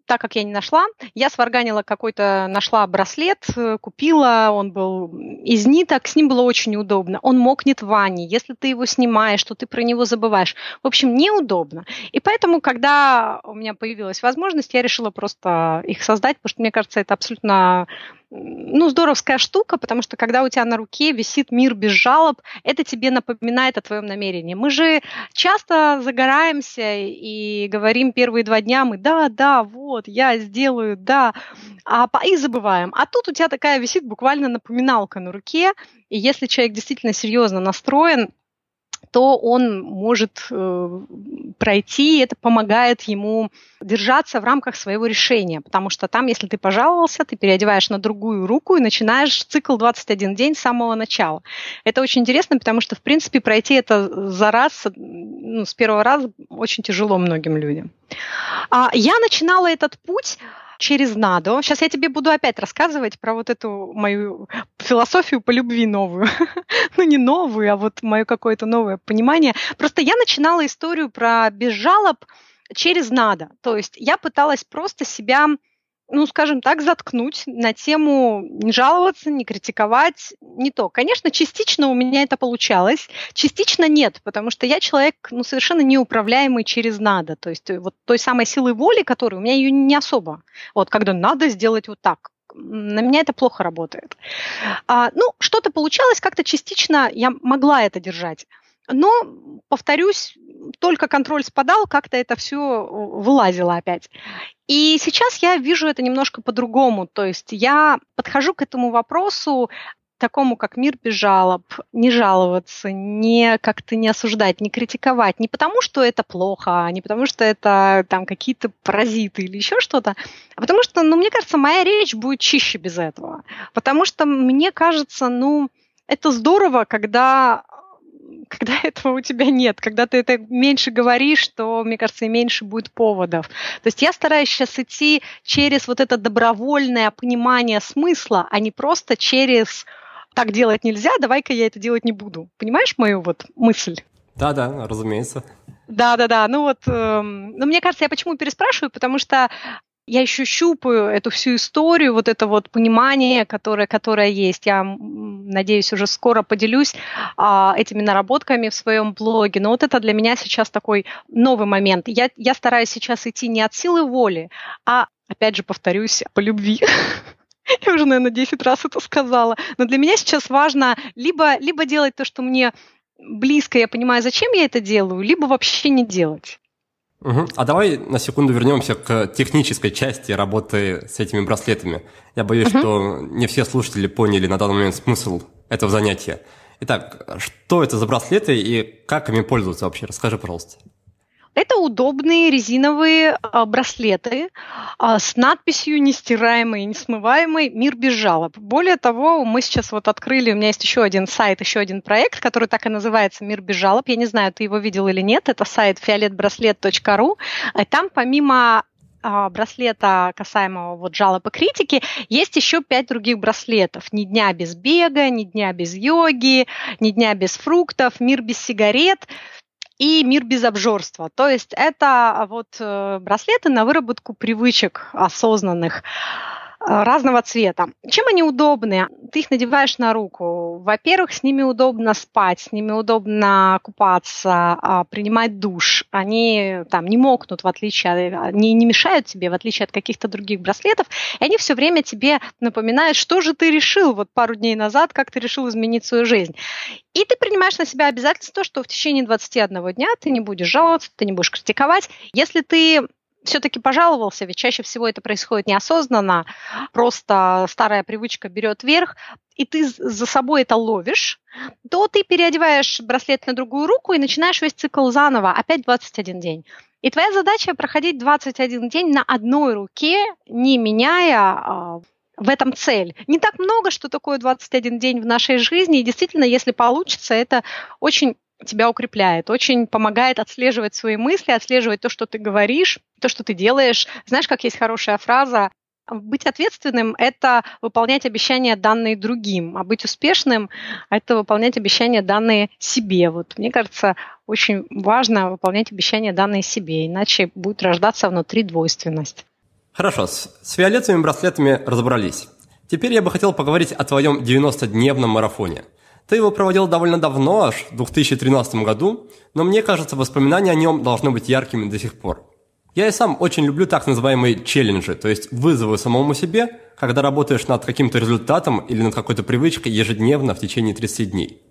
так как я не нашла, я сварганила какой-то, нашла браслет, э, купила, он был из ниток, с ним было очень удобно. Он мокнет в ванне, если ты его снимаешь, то ты про него забываешь. В общем, неудобно. И поэтому, когда у меня появилась возможность, я решила просто их создать, потому что мне кажется, это абсолютно ну, здоровская штука, потому что когда у тебя на руке висит мир без жалоб, это тебе напоминает о твоем намерении. Мы же часто загораемся и говорим первые два дня, мы да, да, вот, я сделаю, да, а, и забываем. А тут у тебя такая висит буквально напоминалка на руке, и если человек действительно серьезно настроен, то он может э, пройти, и это помогает ему держаться в рамках своего решения, потому что там, если ты пожаловался, ты переодеваешь на другую руку и начинаешь цикл 21 день с самого начала. Это очень интересно, потому что, в принципе, пройти это за раз, ну, с первого раза очень тяжело многим людям. А я начинала этот путь через надо. Сейчас я тебе буду опять рассказывать про вот эту мою философию по любви новую. ну, не новую, а вот мое какое-то новое понимание. Просто я начинала историю про без жалоб через надо. То есть я пыталась просто себя ну, скажем так, заткнуть на тему не жаловаться, не критиковать, не то. Конечно, частично у меня это получалось, частично нет, потому что я человек, ну, совершенно неуправляемый через надо. То есть вот той самой силы воли, которой у меня ее не особо. Вот когда надо сделать вот так, на меня это плохо работает. А, ну, что-то получалось, как-то частично я могла это держать. Но, повторюсь, только контроль спадал, как-то это все вылазило опять. И сейчас я вижу это немножко по-другому. То есть я подхожу к этому вопросу такому, как мир без жалоб, не жаловаться, не как-то не осуждать, не критиковать, не потому, что это плохо, не потому, что это там какие-то паразиты или еще что-то, а потому что, ну, мне кажется, моя речь будет чище без этого. Потому что мне кажется, ну, это здорово, когда когда этого у тебя нет, когда ты это меньше говоришь, то, мне кажется, и меньше будет поводов. То есть я стараюсь сейчас идти через вот это добровольное понимание смысла, а не просто через так делать нельзя, давай-ка я это делать не буду. Понимаешь мою вот мысль? Да, да, разумеется. Да, да, да. Ну вот, э, ну мне кажется, я почему переспрашиваю, потому что я еще щупаю эту всю историю, вот это вот понимание, которое, которое есть. Я надеюсь, уже скоро поделюсь а, этими наработками в своем блоге. Но вот это для меня сейчас такой новый момент. Я, я стараюсь сейчас идти не от силы воли, а, опять же, повторюсь, по любви. Я уже, наверное, 10 раз это сказала. Но для меня сейчас важно либо, либо делать то, что мне близко, я понимаю, зачем я это делаю, либо вообще не делать. Угу. А давай на секунду вернемся к технической части работы с этими браслетами. Я боюсь, угу. что не все слушатели поняли на данный момент смысл этого занятия. Итак, что это за браслеты и как ими пользоваться вообще? Расскажи, пожалуйста. Это удобные резиновые а, браслеты а, с надписью «Нестираемый несмываемый мир без жалоб». Более того, мы сейчас вот открыли, у меня есть еще один сайт, еще один проект, который так и называется «Мир без жалоб». Я не знаю, ты его видел или нет. Это сайт fioletbracelet.ru. Там помимо а, браслета касаемого вот жалоб и критики, есть еще пять других браслетов. Ни дня без бега, ни дня без йоги, ни дня без фруктов, мир без сигарет и мир без обжорства. То есть это вот э, браслеты на выработку привычек осознанных. Э, разного цвета. Чем они удобны? Ты их надеваешь на руку. Во-первых, с ними удобно спать, с ними удобно купаться, а, принимать душ. Они там не мокнут, в отличие, а, не, не мешают тебе, в отличие от каких-то других браслетов. И они все время тебе напоминают, что же ты решил вот пару дней назад, как ты решил изменить свою жизнь. И ты принимаешь на себя обязательство, что в течение 21 дня ты не будешь жаловаться, ты не будешь критиковать. Если ты все-таки пожаловался, ведь чаще всего это происходит неосознанно, просто старая привычка берет верх, и ты за собой это ловишь, то ты переодеваешь браслет на другую руку и начинаешь весь цикл заново, опять 21 день. И твоя задача проходить 21 день на одной руке, не меняя а, в этом цель. Не так много, что такое 21 день в нашей жизни, и действительно, если получится, это очень тебя укрепляет, очень помогает отслеживать свои мысли, отслеживать то, что ты говоришь, то, что ты делаешь. Знаешь, как есть хорошая фраза, быть ответственным – это выполнять обещания, данные другим, а быть успешным – это выполнять обещания, данные себе. Вот мне кажется, очень важно выполнять обещания, данные себе, иначе будет рождаться внутри двойственность. Хорошо, с, с фиолетовыми браслетами разобрались. Теперь я бы хотел поговорить о твоем 90-дневном марафоне – ты его проводил довольно давно, аж в 2013 году, но мне кажется, воспоминания о нем должны быть яркими до сих пор. Я и сам очень люблю так называемые челленджи, то есть вызовы самому себе, когда работаешь над каким-то результатом или над какой-то привычкой ежедневно в течение 30 дней.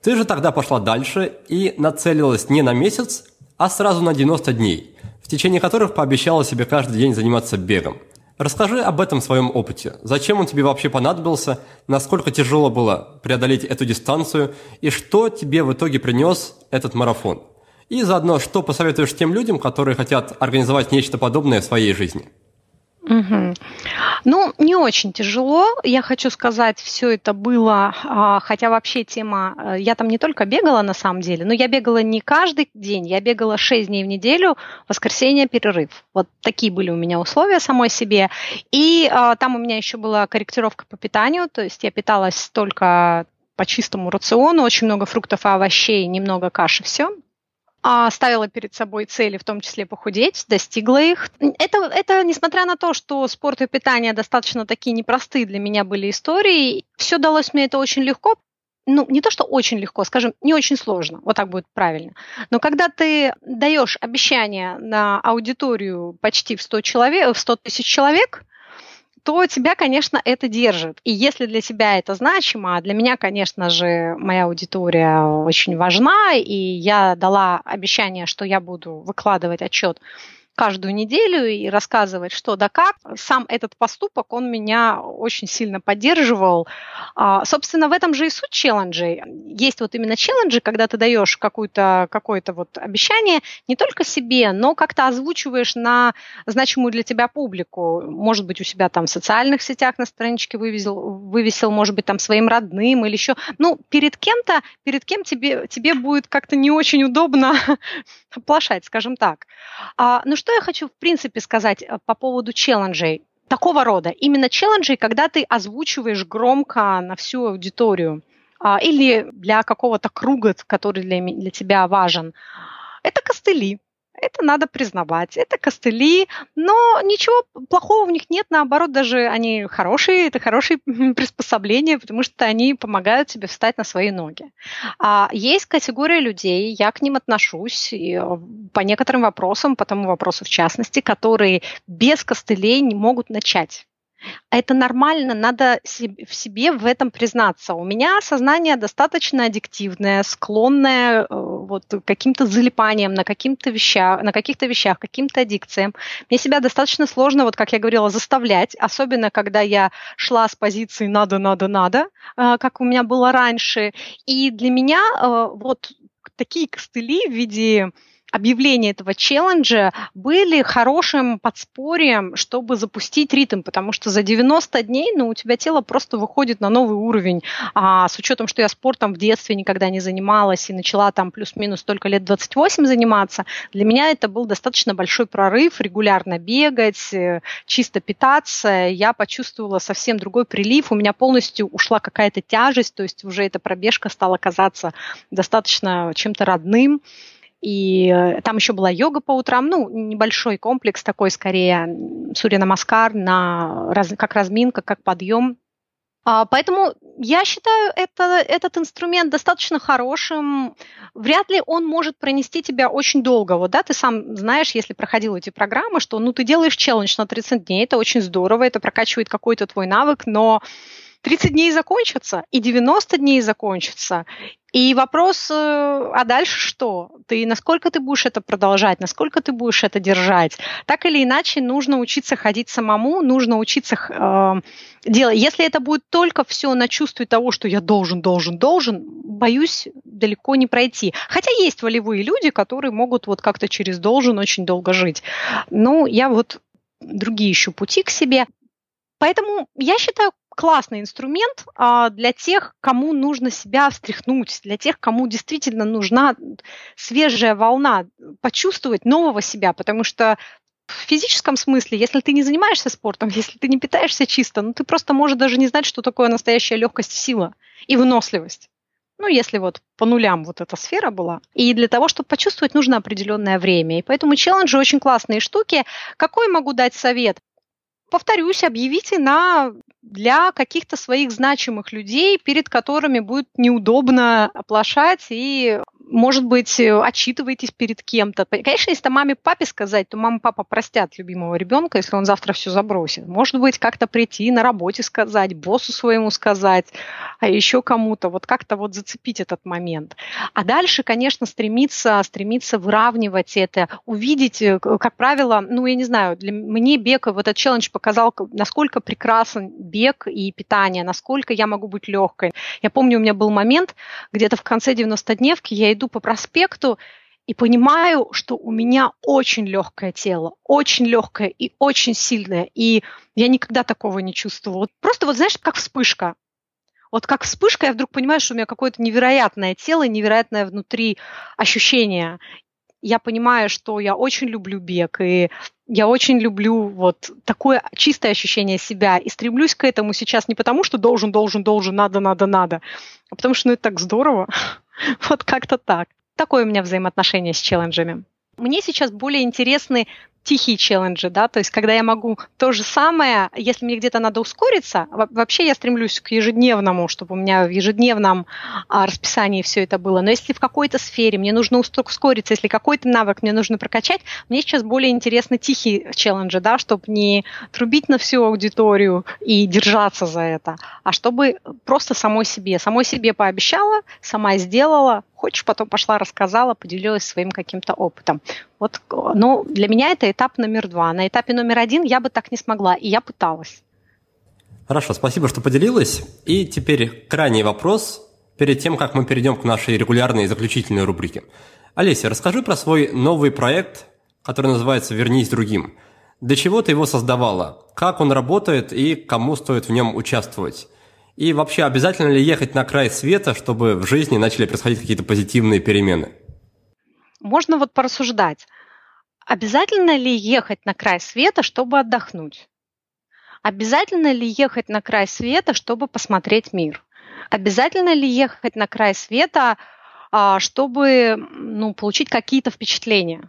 Ты же тогда пошла дальше и нацелилась не на месяц, а сразу на 90 дней, в течение которых пообещала себе каждый день заниматься бегом – Расскажи об этом своем опыте. Зачем он тебе вообще понадобился, насколько тяжело было преодолеть эту дистанцию и что тебе в итоге принес этот марафон. И заодно, что посоветуешь тем людям, которые хотят организовать нечто подобное в своей жизни. Угу. Ну, не очень тяжело. Я хочу сказать, все это было, а, хотя вообще тема, э, я там не только бегала на самом деле, но я бегала не каждый день, я бегала 6 дней в неделю, воскресенье перерыв. Вот такие были у меня условия самой себе. И а, там у меня еще была корректировка по питанию, то есть я питалась только по чистому рациону, очень много фруктов и овощей, немного каши, все. А, ставила перед собой цели, в том числе похудеть, достигла их. Это, это несмотря на то, что спорт и питание достаточно такие непростые для меня были истории, все далось мне это очень легко, ну, не то, что очень легко, скажем, не очень сложно, вот так будет правильно. Но когда ты даешь обещание на аудиторию почти в 100, человек, в 100 тысяч человек, то тебя, конечно, это держит. И если для тебя это значимо, а для меня, конечно же, моя аудитория очень важна, и я дала обещание, что я буду выкладывать отчет каждую неделю и рассказывать, что да как. Сам этот поступок, он меня очень сильно поддерживал. А, собственно, в этом же и суть челленджей. Есть вот именно челленджи, когда ты даешь какое-то какое вот обещание не только себе, но как-то озвучиваешь на значимую для тебя публику. Может быть, у себя там в социальных сетях на страничке вывесил, вывесил может быть, там своим родным или еще. Ну, перед кем-то, перед кем тебе, тебе будет как-то не очень удобно оплошать, скажем так. А, ну, что я хочу, в принципе, сказать э, по поводу челленджей такого рода? Именно челленджей, когда ты озвучиваешь громко на всю аудиторию а, или для какого-то круга, который для, для тебя важен. Это костыли. Это надо признавать. Это костыли, но ничего плохого в них нет. Наоборот, даже они хорошие. Это хорошие приспособления, потому что они помогают тебе встать на свои ноги. А есть категория людей, я к ним отношусь э, по некоторым вопросам, по тому вопросу в частности, которые без костылей не могут начать. Это нормально, надо в себе в этом признаться. У меня сознание достаточно аддиктивное, склонное э, вот, к каким-то залипаниям на, каким-то вещах, на каких-то вещах, каким-то аддикциям. Мне себя достаточно сложно, вот как я говорила, заставлять, особенно когда я шла с позиции «надо, надо, надо», э, как у меня было раньше. И для меня э, вот такие костыли в виде объявление этого челленджа были хорошим подспорьем, чтобы запустить ритм, потому что за 90 дней ну, у тебя тело просто выходит на новый уровень. А с учетом, что я спортом в детстве никогда не занималась и начала там плюс-минус только лет 28 заниматься, для меня это был достаточно большой прорыв, регулярно бегать, э, чисто питаться. Я почувствовала совсем другой прилив, у меня полностью ушла какая-то тяжесть, то есть уже эта пробежка стала казаться достаточно чем-то родным. И э, там еще была йога по утрам, ну, небольшой комплекс такой, скорее, Сурья Намаскар, на, как разминка, как подъем. А, поэтому я считаю это, этот инструмент достаточно хорошим. Вряд ли он может пронести тебя очень долго. Вот, да, ты сам знаешь, если проходил эти программы, что ну, ты делаешь челлендж на 30 дней, это очень здорово, это прокачивает какой-то твой навык, но 30 дней закончатся, и 90 дней закончатся. И вопрос, э, а дальше что? Ты насколько ты будешь это продолжать, насколько ты будешь это держать? Так или иначе, нужно учиться ходить самому, нужно учиться э, делать. Если это будет только все на чувстве того, что я должен, должен, должен, боюсь, далеко не пройти. Хотя есть волевые люди, которые могут вот как-то через должен очень долго жить. Ну, я вот другие ищу пути к себе. Поэтому я считаю, классный инструмент а, для тех, кому нужно себя встряхнуть, для тех, кому действительно нужна свежая волна, почувствовать нового себя, потому что в физическом смысле, если ты не занимаешься спортом, если ты не питаешься чисто, ну ты просто можешь даже не знать, что такое настоящая легкость, сила и выносливость. Ну, если вот по нулям вот эта сфера была. И для того, чтобы почувствовать, нужно определенное время. И поэтому челленджи очень классные штуки. Какой могу дать совет? Повторюсь, объявите на для каких-то своих значимых людей, перед которыми будет неудобно оплошать и может быть, э, отчитываетесь перед кем-то. Конечно, если маме папе сказать, то мама папа простят любимого ребенка, если он завтра все забросит. Может быть, как-то прийти на работе сказать, боссу своему сказать, а еще кому-то, вот как-то вот зацепить этот момент. А дальше, конечно, стремиться, стремиться выравнивать это, увидеть, э, как правило, ну, я не знаю, для мне бег, вот этот челлендж показал, насколько прекрасен бег и питание, насколько я могу быть легкой. Я помню, у меня был момент, где-то в конце 90-дневки я иду по проспекту и понимаю, что у меня очень легкое тело, очень легкое и очень сильное. И я никогда такого не чувствовала. Просто вот знаешь, как вспышка. Вот как вспышка, я вдруг понимаю, что у меня какое-то невероятное тело, невероятное внутри ощущение. Я понимаю, что я очень люблю бег, и я очень люблю вот такое чистое ощущение себя и стремлюсь к этому сейчас не потому, что должен, должен, должен, надо, надо, надо, а потому что ну, это так здорово. Вот как-то так. Такое у меня взаимоотношение с челленджами. Мне сейчас более интересны тихие челленджи, да, то есть когда я могу то же самое, если мне где-то надо ускориться, вообще я стремлюсь к ежедневному, чтобы у меня в ежедневном а, расписании все это было, но если в какой-то сфере мне нужно ускориться, если какой-то навык мне нужно прокачать, мне сейчас более интересны тихие челленджи, да, чтобы не трубить на всю аудиторию и держаться за это, а чтобы просто самой себе, самой себе пообещала, сама сделала, хочешь, потом пошла, рассказала, поделилась своим каким-то опытом. Вот, ну, для меня это этап номер два. На этапе номер один я бы так не смогла, и я пыталась. Хорошо, спасибо, что поделилась. И теперь крайний вопрос перед тем, как мы перейдем к нашей регулярной заключительной рубрике. Олеся, расскажи про свой новый проект, который называется «Вернись другим». Для чего ты его создавала? Как он работает и кому стоит в нем участвовать? И вообще, обязательно ли ехать на край света, чтобы в жизни начали происходить какие-то позитивные перемены? Можно вот порассуждать. Обязательно ли ехать на край света, чтобы отдохнуть? Обязательно ли ехать на край света, чтобы посмотреть мир? Обязательно ли ехать на край света, а, чтобы ну, получить какие-то впечатления?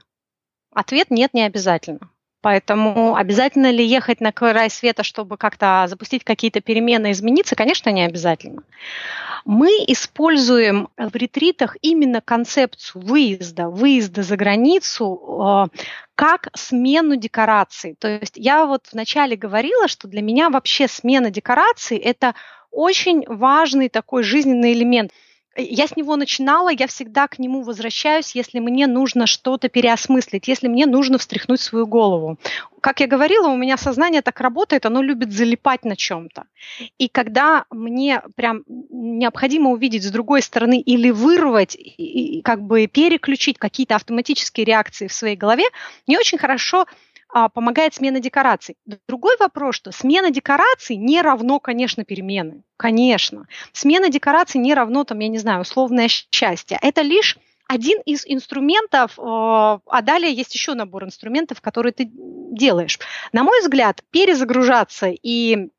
Ответ нет, не обязательно. Поэтому обязательно ли ехать на край света, чтобы как-то запустить какие-то перемены, измениться? Конечно, не обязательно. Мы используем в ретритах именно концепцию выезда, выезда за границу э, как смену декораций. То есть я вот вначале говорила, что для меня вообще смена декораций – это очень важный такой жизненный элемент – я с него начинала, я всегда к нему возвращаюсь, если мне нужно что-то переосмыслить, если мне нужно встряхнуть свою голову. Как я говорила, у меня сознание так работает, оно любит залипать на чем-то. И когда мне прям необходимо увидеть с другой стороны или вырвать, и, как бы переключить какие-то автоматические реакции в своей голове, не очень хорошо помогает смена декораций. Другой вопрос, что смена декораций не равно, конечно, перемены. Конечно. Смена декораций не равно, там, я не знаю, условное счастье. Это лишь один из инструментов, э, а далее есть еще набор инструментов, которые ты делаешь. На мой взгляд, перезагружаться и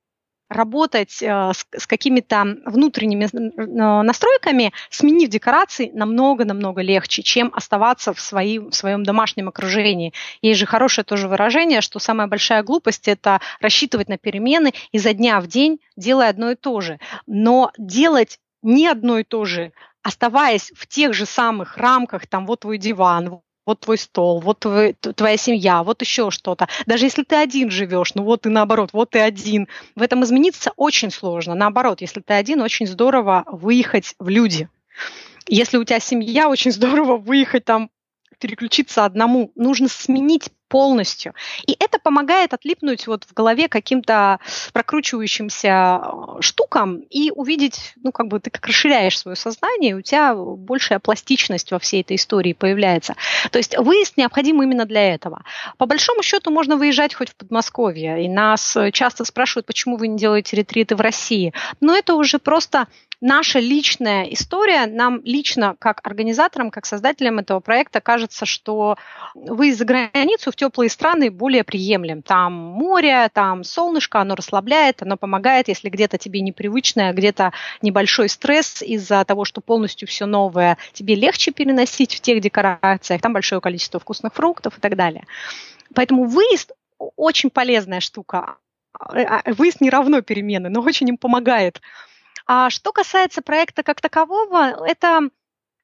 работать э, с, с какими-то внутренними э, настройками, сменив декорации, намного-намного легче, чем оставаться в, свои, в своем домашнем окружении. Есть же хорошее тоже выражение, что самая большая глупость – это рассчитывать на перемены изо дня в день, делая одно и то же. Но делать не одно и то же, оставаясь в тех же самых рамках, там вот твой диван, вот твой стол, вот твой, твоя семья, вот еще что-то. Даже если ты один живешь, ну вот и наоборот, вот ты один. В этом измениться очень сложно. Наоборот, если ты один, очень здорово выехать в люди. Если у тебя семья, очень здорово выехать там переключиться одному, нужно сменить полностью. И это помогает отлипнуть вот в голове каким-то прокручивающимся э, штукам и увидеть, ну, как бы ты как расширяешь свое сознание, у тебя большая пластичность во всей этой истории появляется. То есть выезд необходим именно для этого. По большому счету можно выезжать хоть в Подмосковье, и нас часто спрашивают, почему вы не делаете ретриты в России. Но это уже просто наша личная история, нам лично, как организаторам, как создателям этого проекта, кажется, что выезд за границу в теплые страны более приемлем. Там море, там солнышко, оно расслабляет, оно помогает, если где-то тебе непривычное, где-то небольшой стресс из-за того, что полностью все новое, тебе легче переносить в тех декорациях, там большое количество вкусных фруктов и так далее. Поэтому выезд очень полезная штука. А, а, выезд не равно перемены, но очень им помогает а что касается проекта как такового, это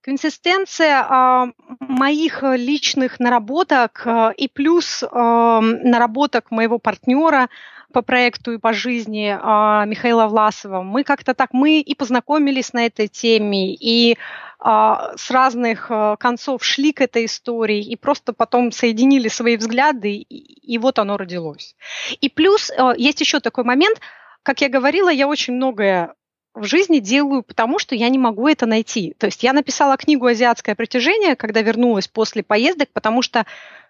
консистенция а, моих личных наработок а, и плюс а, наработок моего партнера по проекту и по жизни а, Михаила Власова. Мы как-то так, мы и познакомились на этой теме, и а, с разных а, концов шли к этой истории, и просто потом соединили свои взгляды, и, и вот оно родилось. И плюс а, есть еще такой момент, как я говорила, я очень многое в жизни делаю, потому что я не могу это найти. То есть я написала книгу «Азиатское притяжение», когда вернулась после поездок, потому что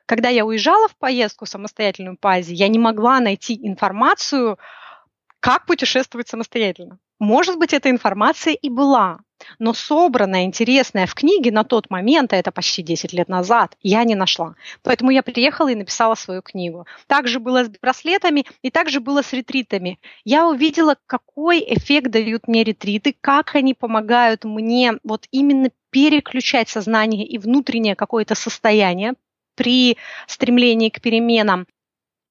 когда я уезжала в поездку самостоятельную по Азии, я не могла найти информацию, как путешествовать самостоятельно. Может быть, эта информация и была, но собранная, интересная в книге на тот момент, а это почти 10 лет назад, я не нашла. Поэтому я приехала и написала свою книгу. Также было с браслетами и также было с ретритами. Я увидела, какой эффект дают мне ретриты, как они помогают мне вот именно переключать сознание и внутреннее какое-то состояние при стремлении к переменам.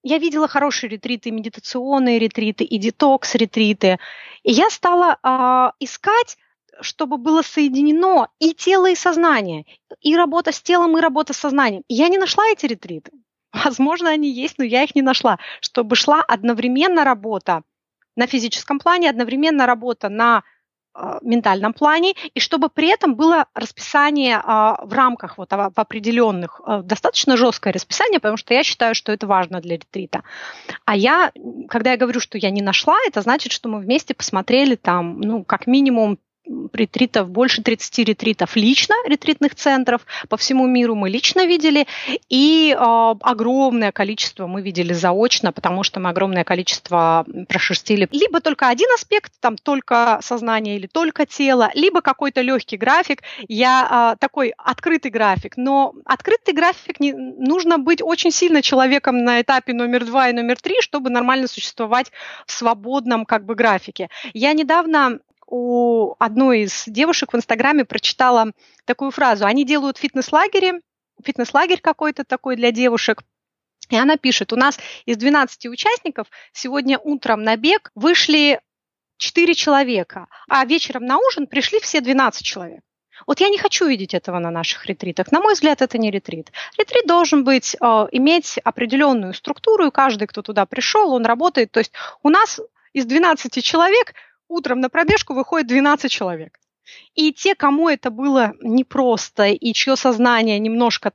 Я видела хорошие ретриты, медитационные ретриты и детокс-ретриты. И я стала э, искать чтобы было соединено и тело, и сознание, и работа с телом, и работа с сознанием. я не нашла эти ретриты. Возможно, они есть, но я их не нашла. Чтобы шла одновременно работа на физическом плане, одновременно работа на Э, ментальном плане, и чтобы при этом было расписание а, в рамках вот в определенных, э, достаточно жесткое расписание, потому что я считаю, что это важно для ретрита. А я, когда я говорю, что я не нашла, это значит, что мы вместе посмотрели там, ну, как минимум ретритов, больше 30 ретритов лично, ретритных центров по всему миру мы лично видели, и э, огромное количество мы видели заочно, потому что мы огромное количество прошерстили либо только один аспект, там только сознание или только тело, либо какой-то легкий график. Я э, такой открытый график, но открытый график не, нужно быть очень сильно человеком на этапе номер два и номер три, чтобы нормально существовать в свободном как бы графике. Я недавно у одной из девушек в Инстаграме прочитала такую фразу. Они делают фитнес-лагери, фитнес-лагерь какой-то такой для девушек, и она пишет, у нас из 12 участников сегодня утром на бег вышли 4 человека, а вечером на ужин пришли все 12 человек. Вот я не хочу видеть этого на наших ретритах. На мой взгляд, это не ретрит. Ретрит должен быть, э, иметь определенную структуру, и каждый, кто туда пришел, он работает. То есть у нас из 12 человек утром на пробежку выходит 12 человек. И те, кому это было непросто, и чье сознание немножко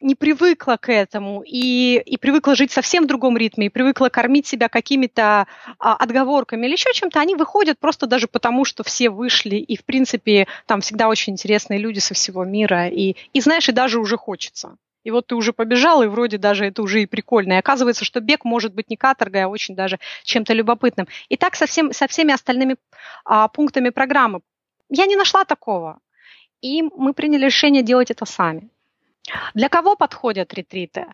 не привыкла к этому и, и привыкла жить совсем в другом ритме, и привыкла кормить себя какими-то а, отговорками или еще чем-то, они выходят просто даже потому, что все вышли, и, в принципе, там всегда очень интересные люди со всего мира, и, и знаешь, и даже уже хочется. И вот ты уже побежал, и вроде даже это уже и прикольно. И оказывается, что бег может быть не каторгой, а очень даже чем-то любопытным. И так со, всем, со всеми остальными а, пунктами программы. Я не нашла такого. И мы приняли решение делать это сами. Для кого подходят ретриты?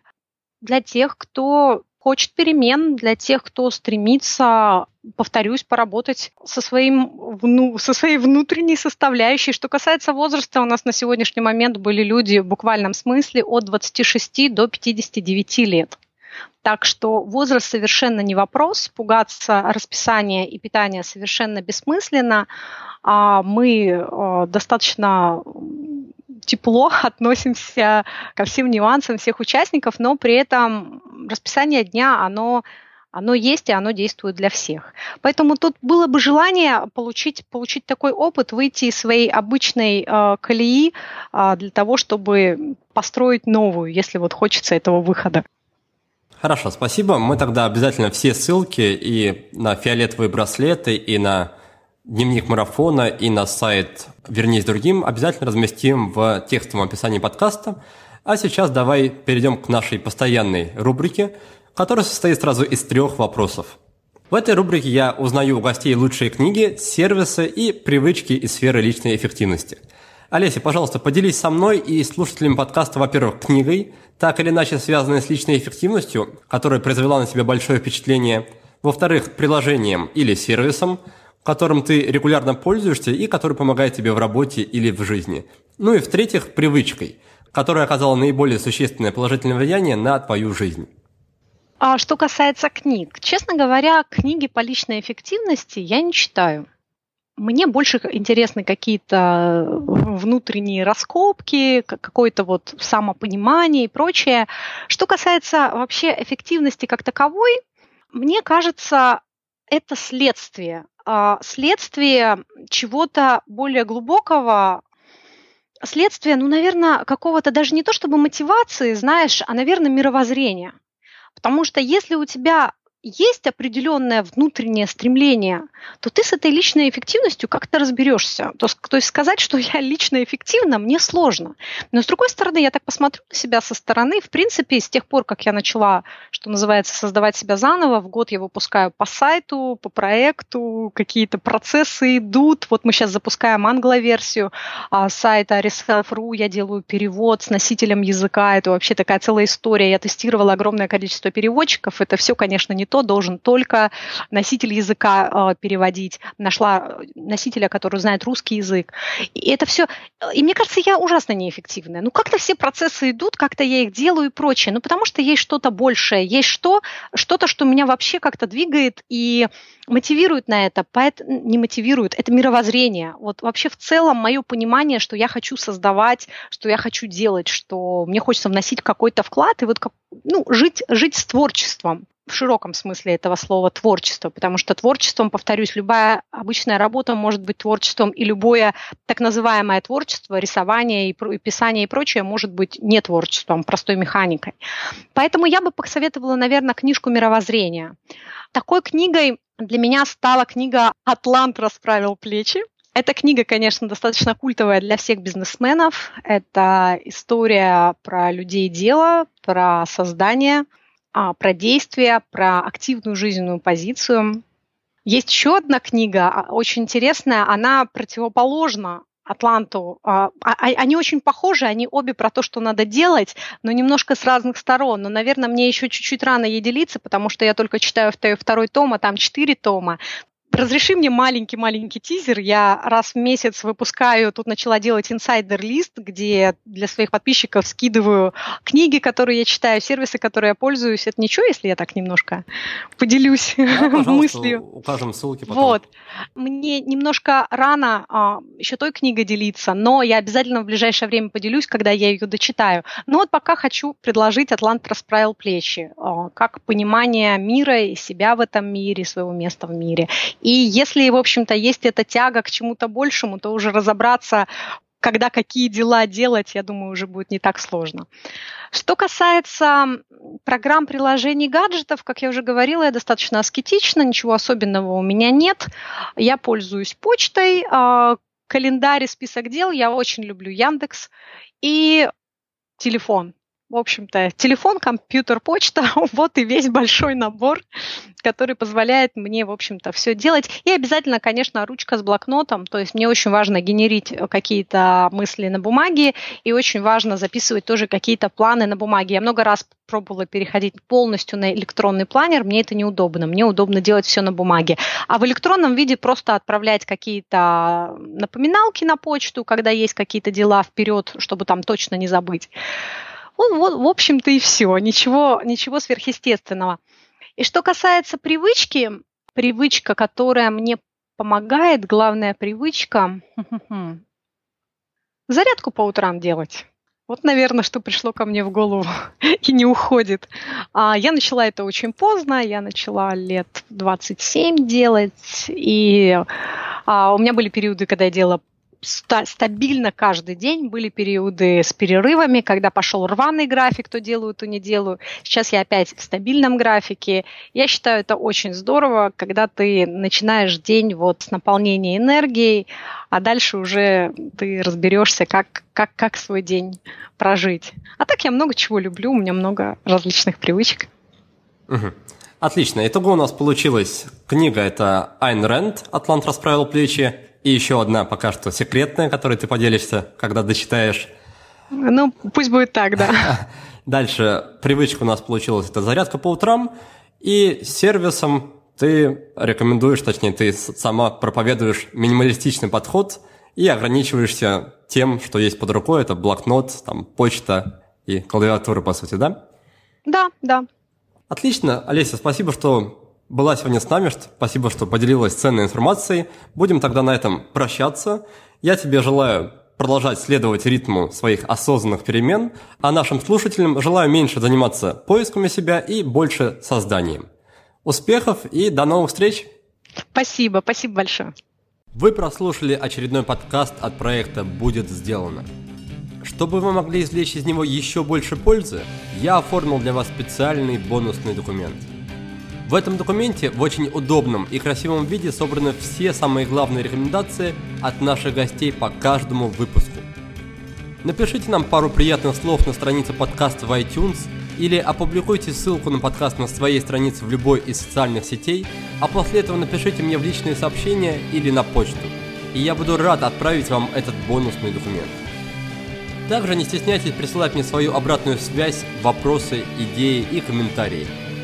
Для тех, кто хочет перемен, для тех, кто стремится, повторюсь, поработать со, своим, вну, со своей внутренней составляющей. Что касается возраста, у нас на сегодняшний момент были люди в буквальном смысле от 26 до 59 лет. Так что возраст совершенно не вопрос, пугаться расписания и питания совершенно бессмысленно. А мы э, достаточно тепло относимся ко всем нюансам всех участников, но при этом расписание дня, оно оно есть, и оно действует для всех. Поэтому тут было бы желание получить, получить такой опыт, выйти из своей обычной э, колеи э, для того, чтобы построить новую, если вот хочется этого выхода. Хорошо, спасибо. Мы тогда обязательно все ссылки и на фиолетовые браслеты, и на дневник марафона и на сайт «Вернись другим» обязательно разместим в текстовом описании подкаста. А сейчас давай перейдем к нашей постоянной рубрике, которая состоит сразу из трех вопросов. В этой рубрике я узнаю у гостей лучшие книги, сервисы и привычки из сферы личной эффективности. Олеся, пожалуйста, поделись со мной и слушателями подкаста, во-первых, книгой, так или иначе связанной с личной эффективностью, которая произвела на тебя большое впечатление, во-вторых, приложением или сервисом – которым ты регулярно пользуешься и который помогает тебе в работе или в жизни. Ну и в-третьих, привычкой, которая оказала наиболее существенное положительное влияние на твою жизнь. А что касается книг, честно говоря, книги по личной эффективности я не читаю. Мне больше интересны какие-то внутренние раскопки, какое-то вот самопонимание и прочее. Что касается вообще эффективности как таковой, мне кажется, это следствие а, следствие чего-то более глубокого, следствие, ну, наверное, какого-то даже не то чтобы мотивации, знаешь, а, наверное, мировоззрения. Потому что если у тебя есть определенное внутреннее стремление, то ты с этой личной эффективностью как-то разберешься. То, то есть сказать, что я лично эффективна, мне сложно. Но с другой стороны, я так посмотрю на себя со стороны. В принципе, с тех пор, как я начала, что называется, создавать себя заново, в год я выпускаю по сайту, по проекту, какие-то процессы идут. Вот мы сейчас запускаем англоверсию а, сайта Reself.ru, я делаю перевод с носителем языка. Это вообще такая целая история. Я тестировала огромное количество переводчиков. Это все, конечно, не то должен только носитель языка э, переводить. Нашла носителя, который знает русский язык. И это все... И мне кажется, я ужасно неэффективная. Ну, как-то все процессы идут, как-то я их делаю и прочее. Ну, потому что есть что-то большее, есть что, что-то, что меня вообще как-то двигает и мотивирует на это. Поэтому не мотивирует, это мировоззрение. Вот вообще в целом мое понимание, что я хочу создавать, что я хочу делать, что мне хочется вносить какой-то вклад и вот как, ну, жить, жить с творчеством в широком смысле этого слова творчество, потому что творчеством, повторюсь, любая обычная работа может быть творчеством, и любое так называемое творчество, рисование и, и писание и прочее может быть не творчеством, простой механикой. Поэтому я бы посоветовала, наверное, книжку мировоззрения. Такой книгой для меня стала книга «Атлант расправил плечи». Эта книга, конечно, достаточно культовая для всех бизнесменов. Это история про людей дела, про создание – а, про действия, про активную жизненную позицию. Есть еще одна книга, а, очень интересная, она противоположна Атланту. А, они очень похожи, они обе про то, что надо делать, но немножко с разных сторон. Но, наверное, мне еще чуть-чуть рано ей делиться, потому что я только читаю второй том, а там четыре тома. Разреши мне маленький-маленький тизер. Я раз в месяц выпускаю, тут начала делать инсайдер-лист, где для своих подписчиков скидываю книги, которые я читаю, сервисы, которые я пользуюсь. Это ничего, если я так немножко поделюсь да, мыслью? укажем ссылки потом. Вот. Мне немножко рано а, еще той книгой делиться, но я обязательно в ближайшее время поделюсь, когда я ее дочитаю. Но вот пока хочу предложить «Атлант расправил плечи», а, как понимание мира и себя в этом мире, своего места в мире. И если, в общем-то, есть эта тяга к чему-то большему, то уже разобраться когда какие дела делать, я думаю, уже будет не так сложно. Что касается программ, приложений, гаджетов, как я уже говорила, я достаточно аскетична, ничего особенного у меня нет. Я пользуюсь почтой, а, календарь список дел. Я очень люблю Яндекс и телефон. В общем-то, телефон, компьютер, почта, вот и весь большой набор, который позволяет мне, в общем-то, все делать. И обязательно, конечно, ручка с блокнотом, то есть мне очень важно генерить какие-то мысли на бумаге, и очень важно записывать тоже какие-то планы на бумаге. Я много раз пробовала переходить полностью на электронный планер, мне это неудобно, мне удобно делать все на бумаге. А в электронном виде просто отправлять какие-то напоминалки на почту, когда есть какие-то дела вперед, чтобы там точно не забыть. Ну, вот, в общем-то, и все. Ничего, ничего сверхъестественного. И что касается привычки, привычка, которая мне помогает, главная привычка, зарядку по утрам делать. Вот, наверное, что пришло ко мне в голову и не уходит. А, я начала это очень поздно, я начала лет 27 делать, и а, у меня были периоды, когда я делала стабильно каждый день. Были периоды с перерывами, когда пошел рваный график, то делаю, то не делаю. Сейчас я опять в стабильном графике. Я считаю это очень здорово, когда ты начинаешь день вот с наполнения энергией, а дальше уже ты разберешься, как, как, как свой день прожить. А так я много чего люблю, у меня много различных привычек. Угу. Отлично. Итого у нас получилась книга, это Айн Рэнд «Атлант расправил плечи», и еще одна пока что секретная, которой ты поделишься, когда дочитаешь. Ну, пусть будет так, да. Дальше привычка у нас получилась, это зарядка по утрам, и сервисом ты рекомендуешь, точнее, ты сама проповедуешь минималистичный подход и ограничиваешься тем, что есть под рукой, это блокнот, там, почта и клавиатура, по сути, да? Да, да. Отлично. Олеся, спасибо, что была сегодня с нами. Спасибо, что поделилась ценной информацией. Будем тогда на этом прощаться. Я тебе желаю продолжать следовать ритму своих осознанных перемен, а нашим слушателям желаю меньше заниматься поисками себя и больше созданием. Успехов и до новых встреч! Спасибо, спасибо большое. Вы прослушали очередной подкаст от проекта «Будет сделано». Чтобы вы могли извлечь из него еще больше пользы, я оформил для вас специальный бонусный документ – в этом документе в очень удобном и красивом виде собраны все самые главные рекомендации от наших гостей по каждому выпуску. Напишите нам пару приятных слов на странице подкаста в iTunes или опубликуйте ссылку на подкаст на своей странице в любой из социальных сетей, а после этого напишите мне в личные сообщения или на почту, и я буду рад отправить вам этот бонусный документ. Также не стесняйтесь присылать мне свою обратную связь, вопросы, идеи и комментарии –